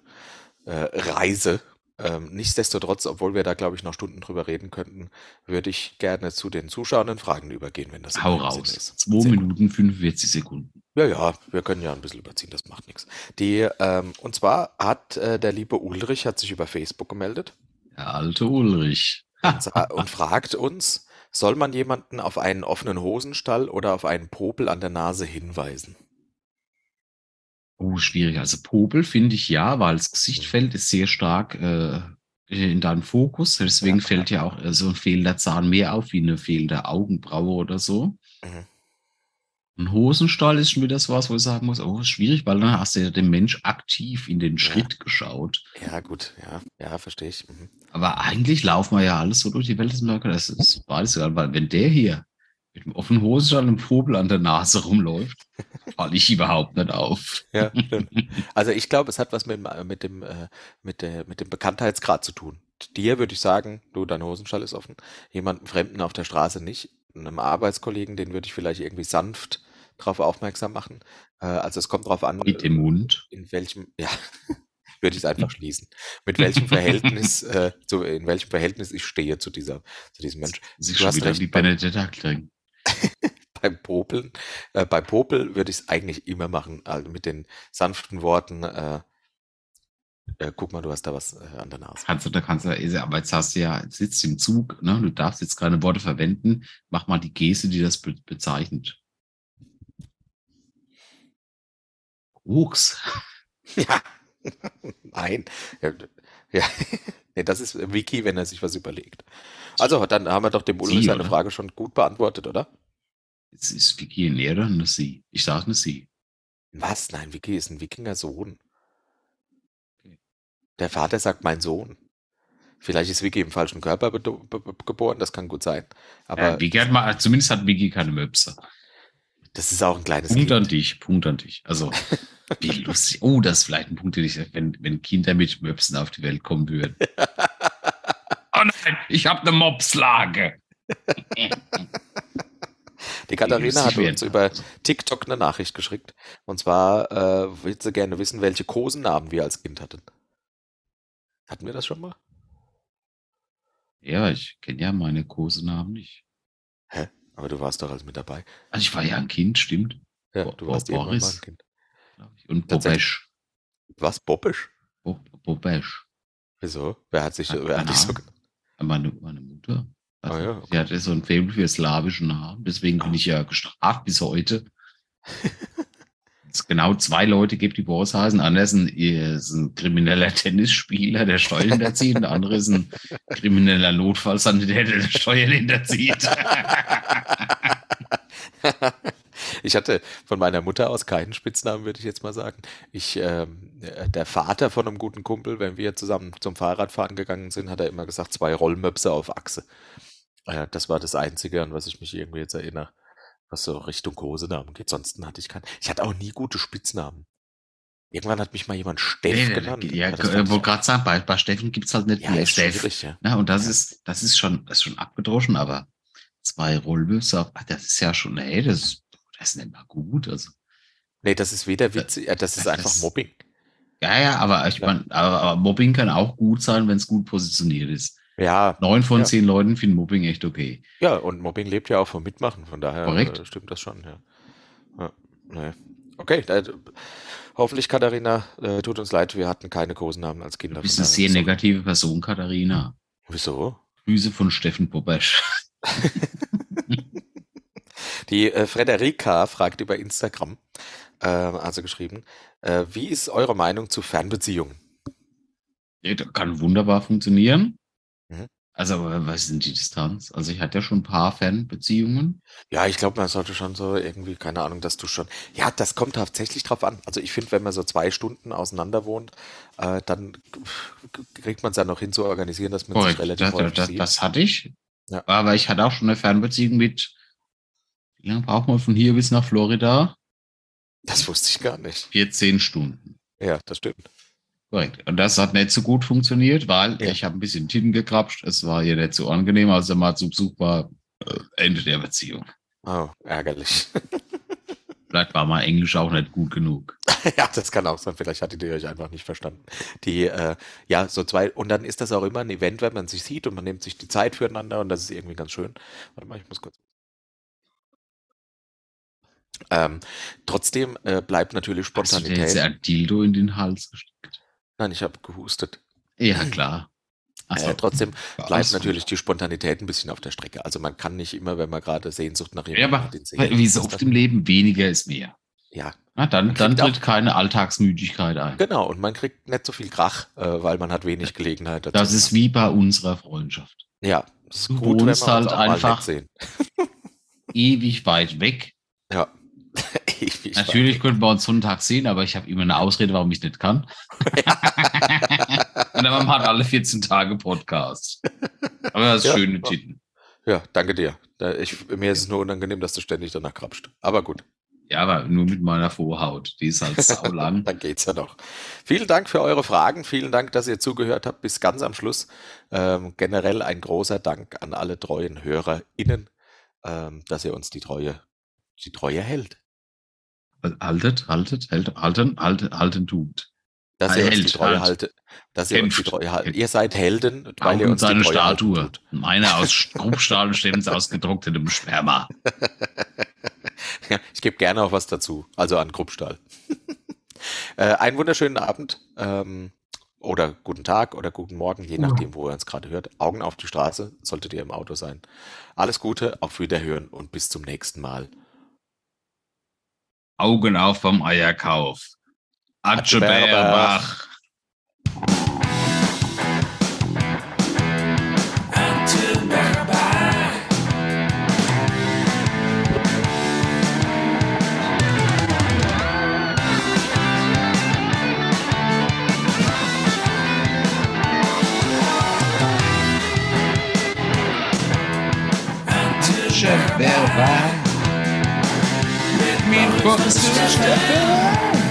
B: äh, Reise. Ähm, nichtsdestotrotz, obwohl wir da, glaube ich, noch Stunden drüber reden könnten, würde ich gerne zu den zuschauenden Fragen übergehen, wenn das
A: Hau raus.
B: ist.
A: 2
B: Sehr gut.
A: Minuten 45 Sekunden.
B: Ja, ja, wir können ja ein bisschen überziehen, das macht nichts. Die, ähm, und zwar hat äh, der liebe Ulrich hat sich über Facebook gemeldet
A: Der alte Ulrich.
B: und fragt uns, soll man jemanden auf einen offenen Hosenstall oder auf einen Popel an der Nase hinweisen?
A: Oh, schwierig. Also Popel finde ich ja, weil das Gesichtfeld ist sehr stark äh, in deinem Fokus. Deswegen
B: Ja.
A: fällt ja auch äh, so ein fehlender Zahn mehr auf wie eine fehlende Augenbraue oder so.
B: Mhm.
A: Ein Hosenstall ist schon wieder so was, wo ich sagen muss, oh, schwierig, weil dann hast du ja dem Mensch aktiv in den Schritt geschaut.
B: Ja, gut, ja, ja, verstehe ich. Mhm.
A: Aber eigentlich laufen wir ja alles so durch die Welt, das ist beides egal, weil wenn der hier mit dem offenen Hosenstall und einem Popel an der Nase rumläuft, falle ich überhaupt nicht auf.
B: Ja, stimmt. Also ich glaube, es hat was mit, dem, äh, mit, dem, äh, mit, der, mit dem Bekanntheitsgrad zu tun. Dir würde ich sagen, du, dein Hosenstall ist offen. Jemanden Fremden auf der Straße nicht. Einem Arbeitskollegen, den würde ich vielleicht irgendwie sanft darauf aufmerksam machen. Äh, also es kommt darauf an,
A: Mit dem Mund.
B: in welchem, ja, [LAUGHS] würde ich es einfach schließen. Mit welchem Verhältnis, [LAUGHS] äh, zu, in welchem Verhältnis ich stehe zu dieser, zu diesem Mensch.
A: Ist
B: Du hast recht,
A: wie Benedetta Kling. [LAUGHS]
B: beim Popeln, äh, bei Popel würde ich es eigentlich immer machen, also mit den sanften Worten, äh, Äh, guck mal, du hast da was äh, an der Nase.
A: Kannst du, da kannst du, aber jetzt hast du ja, sitzt im Zug, ne? Du darfst jetzt keine Worte verwenden. Mach mal die Geste, die das be bezeichnet. Koks.
B: Ja. [LAUGHS] Nein. Ja, ja. Nee, das ist Wiki, wenn er sich was überlegt. Also, dann haben wir doch dem Ulrich seine
A: oder?
B: Frage schon gut beantwortet, oder?
A: Jetzt ist Vicky ein Er oder eine Sie? Ich sage eine Sie.
B: Was? Nein, Wiki ist ein Wikinger-Sohn. Der Vater sagt mein Sohn. Vielleicht ist Wiki im falschen Körper geboren, das kann gut sein. Aber
A: Vicky hat mal, zumindest hat Vicky keine Möpse.
B: Das ist auch ein kleines
A: Punkt an
B: Kind.
A: dich, Punkt an dich. Also, wie [LAUGHS] lustig. Oh, das ist vielleicht ein Punkt, den ich, wenn, wenn Kinder mit Möpsen auf die Welt kommen würden. [LAUGHS] oh nein, ich habe eine Mopslage. [LAUGHS]
B: Die Katharina hat uns über TikTok eine Nachricht geschickt. Und zwar äh, will sie gerne wissen, welche Kosennamen wir als Kind hatten. Hatten wir das schon mal?
A: Ja, ich kenne ja meine Kosenamen nicht.
B: Aber du warst doch als mit dabei.
A: Also ich war ja ein Kind, stimmt.
B: Ja,
A: Bo-
B: du warst
A: Bo-
B: irgendwann mal
A: Boris.
B: ein Kind.
A: Und. Bobesch.
B: Was? Bobbisch?
A: Bo- Bobesch.
B: Wieso? Wer hat sich,
A: Hat
B: wer hat dich so.
A: Meine, meine Mutter.
B: Ah ja,
A: Sie hatte so ein Faible für slawische Namen. Deswegen bin
B: Ah.
A: ich ja gestraft bis heute. [LAUGHS] es genau zwei Leute gibt, die Boris heißen. Einer ist ein, ist ein krimineller Tennisspieler, der Steuern hinterzieht. Der andere ist ein krimineller Notfallsanitäter, der Steuern hinterzieht. [LAUGHS]
B: Ich hatte von meiner Mutter aus keinen Spitznamen, würde ich jetzt mal sagen. Ich, ähm, der Vater von einem guten Kumpel, wenn wir zusammen zum Fahrradfahren gegangen sind, hat er immer gesagt, zwei Rollmöpse auf Achse. Äh, das war das Einzige, an was ich mich irgendwie jetzt erinnere, was so Richtung Kosenamen geht. Sonst hatte ich keinen. Ich hatte auch nie gute Spitznamen. Irgendwann hat mich mal jemand Steff
A: Nee,
B: genannt.
A: ja,
B: das
A: ich wollte gerade sagen, bei, bei Steffen gibt es halt nicht
B: ja,
A: mehr Steff.
B: ja.
A: Ja, und das
B: Ja.
A: ist, das ist schon, das ist schon abgedroschen, aber zwei Rollböse auf, ach, das ist ja schon, hey, das, das ist nicht mal gut. Also,
B: Nee, das ist weder witzig, äh, das ist
A: das-
B: einfach Mobbing.
A: ja, ja, aber ich
B: Ja.
A: meine, aber, aber Mobbing kann auch gut sein, wenn es gut positioniert ist.
B: Ja,
A: Neun von
B: Ja.
A: zehn Leuten finden Mobbing echt okay.
B: Ja, und Mobbing lebt ja auch vom Mitmachen, von daher
A: Korrekt.
B: äh, stimmt das schon, ja. ja nee. Okay, da, hoffentlich, Katharina, äh, tut uns leid, wir hatten keine Kosenamen als Kinder.
A: Du bist eine sehr negative Person, Katharina.
B: Wieso?
A: Grüße von Steffen Bobesch. [LAUGHS]
B: Die äh, Frederika fragt über Instagram, äh, also geschrieben, äh, wie ist eure Meinung zu Fernbeziehungen?
A: Das kann wunderbar funktionieren. Also, was ist denn die Distanz? Also, ich hatte ja schon ein paar Fernbeziehungen.
B: Ja, ich glaube, man sollte schon so irgendwie, keine Ahnung, dass du schon. Ja, das kommt tatsächlich drauf an. Also ich finde, wenn man so zwei Stunden auseinander wohnt, äh, dann kriegt man es ja noch hin zu organisieren, dass man sich
A: Korrekt,
B: relativ
A: das,
B: häufig
A: das,
B: sieht.
A: das hatte ich.
B: Ja.
A: Aber ich hatte auch schon eine Fernbeziehung mit, wie lange braucht man von hier bis nach Florida?
B: Das wusste ich gar nicht.
A: 14 Stunden.
B: Ja, das stimmt.
A: Korrekt. Und das hat nicht so gut funktioniert, weil
B: Ja.
A: ich habe ein bisschen Titten gekrapscht. Es war ihr nicht so angenehm, als er mal zu Besuch war. Äh, Ende der Beziehung.
B: Oh, ärgerlich. [LAUGHS]
A: Vielleicht war mal Englisch auch nicht gut genug. [LAUGHS]
B: ja, das kann auch sein. Vielleicht hattet ihr euch einfach nicht verstanden. Die, äh, ja, so zwei, und dann ist das auch immer ein Event, wenn man sich sieht und man nimmt sich die Zeit füreinander und das ist irgendwie ganz schön. Warte mal, ich muss kurz. Ähm, trotzdem äh, bleibt natürlich
A: Hast du dir jetzt
B: Spontanität.
A: ein Dildo in den Hals gesteckt?
B: Nein, ich habe gehustet.
A: Ja, klar.
B: Äh, trotzdem
A: Ja,
B: bleibt natürlich die Spontanität ein bisschen auf der Strecke. Also man kann nicht immer, wenn man gerade Sehnsucht nach
A: Ja,
B: jemandem
A: aber
B: hat, den sehen.
A: wie so oft im Leben, weniger ist mehr.
B: Ja,
A: Na, dann, dann tritt keine Alltagsmüdigkeit ein.
B: genau. Und man kriegt nicht so viel Krach, äh, weil man hat wenig Gelegenheit dazu.
A: Das ist wie bei unserer Freundschaft.
B: Ja, das ist
A: Du
B: gut,
A: wohnst halt einfach-. [LAUGHS] Ewig weit weg.
B: Ja. [LAUGHS] Ich- ich
A: Natürlich könnten wir uns sonntags sehen, aber ich habe immer eine Ausrede, warum ich nicht kann. Und [LAUGHS] dann hat alle 14 Tage Podcast. Aber das ist
B: Ja.
A: schön mit Titten.
B: Ja, danke dir. Ich, mir ist es nur unangenehm, dass du ständig danach krapscht. Aber gut,
A: Ja, aber nur mit meiner Vorhaut. Die ist halt saulang. [LAUGHS]
B: dann geht's ja noch. Vielen Dank für eure Fragen. Vielen Dank, dass ihr zugehört habt bis ganz am Schluss. Ähm, generell ein großer Dank an alle treuen HörerInnen, ähm, dass ihr uns die Treue, die Treue hält
A: haltet, haltet, hält, halten, halten, halten tut.
B: Dass ihr hält, uns die Treue
A: haltet.
B: haltet. Dass ihr Kämpft. uns die Treue haltet. Ihr seid Helden, weil ihr uns
A: seine
B: die Treue
A: Statue.
B: Haltet.
A: Meine [LAUGHS] aus Grubstahl stehend ausgedruckt in Sperma. [LAUGHS]
B: ich gebe gerne auch was dazu, also an Grubstahl. [LAUGHS] äh, einen wunderschönen Abend ähm, oder guten Tag oder guten Morgen, je nachdem, wo ihr uns gerade hört. Augen auf die Straße, solltet ihr im Auto sein. Alles Gute, auf Wiederhören und bis zum nächsten Mal.
A: Augen auf beim Eierkauf. Atscheberbach. Atscheberbach. Qual que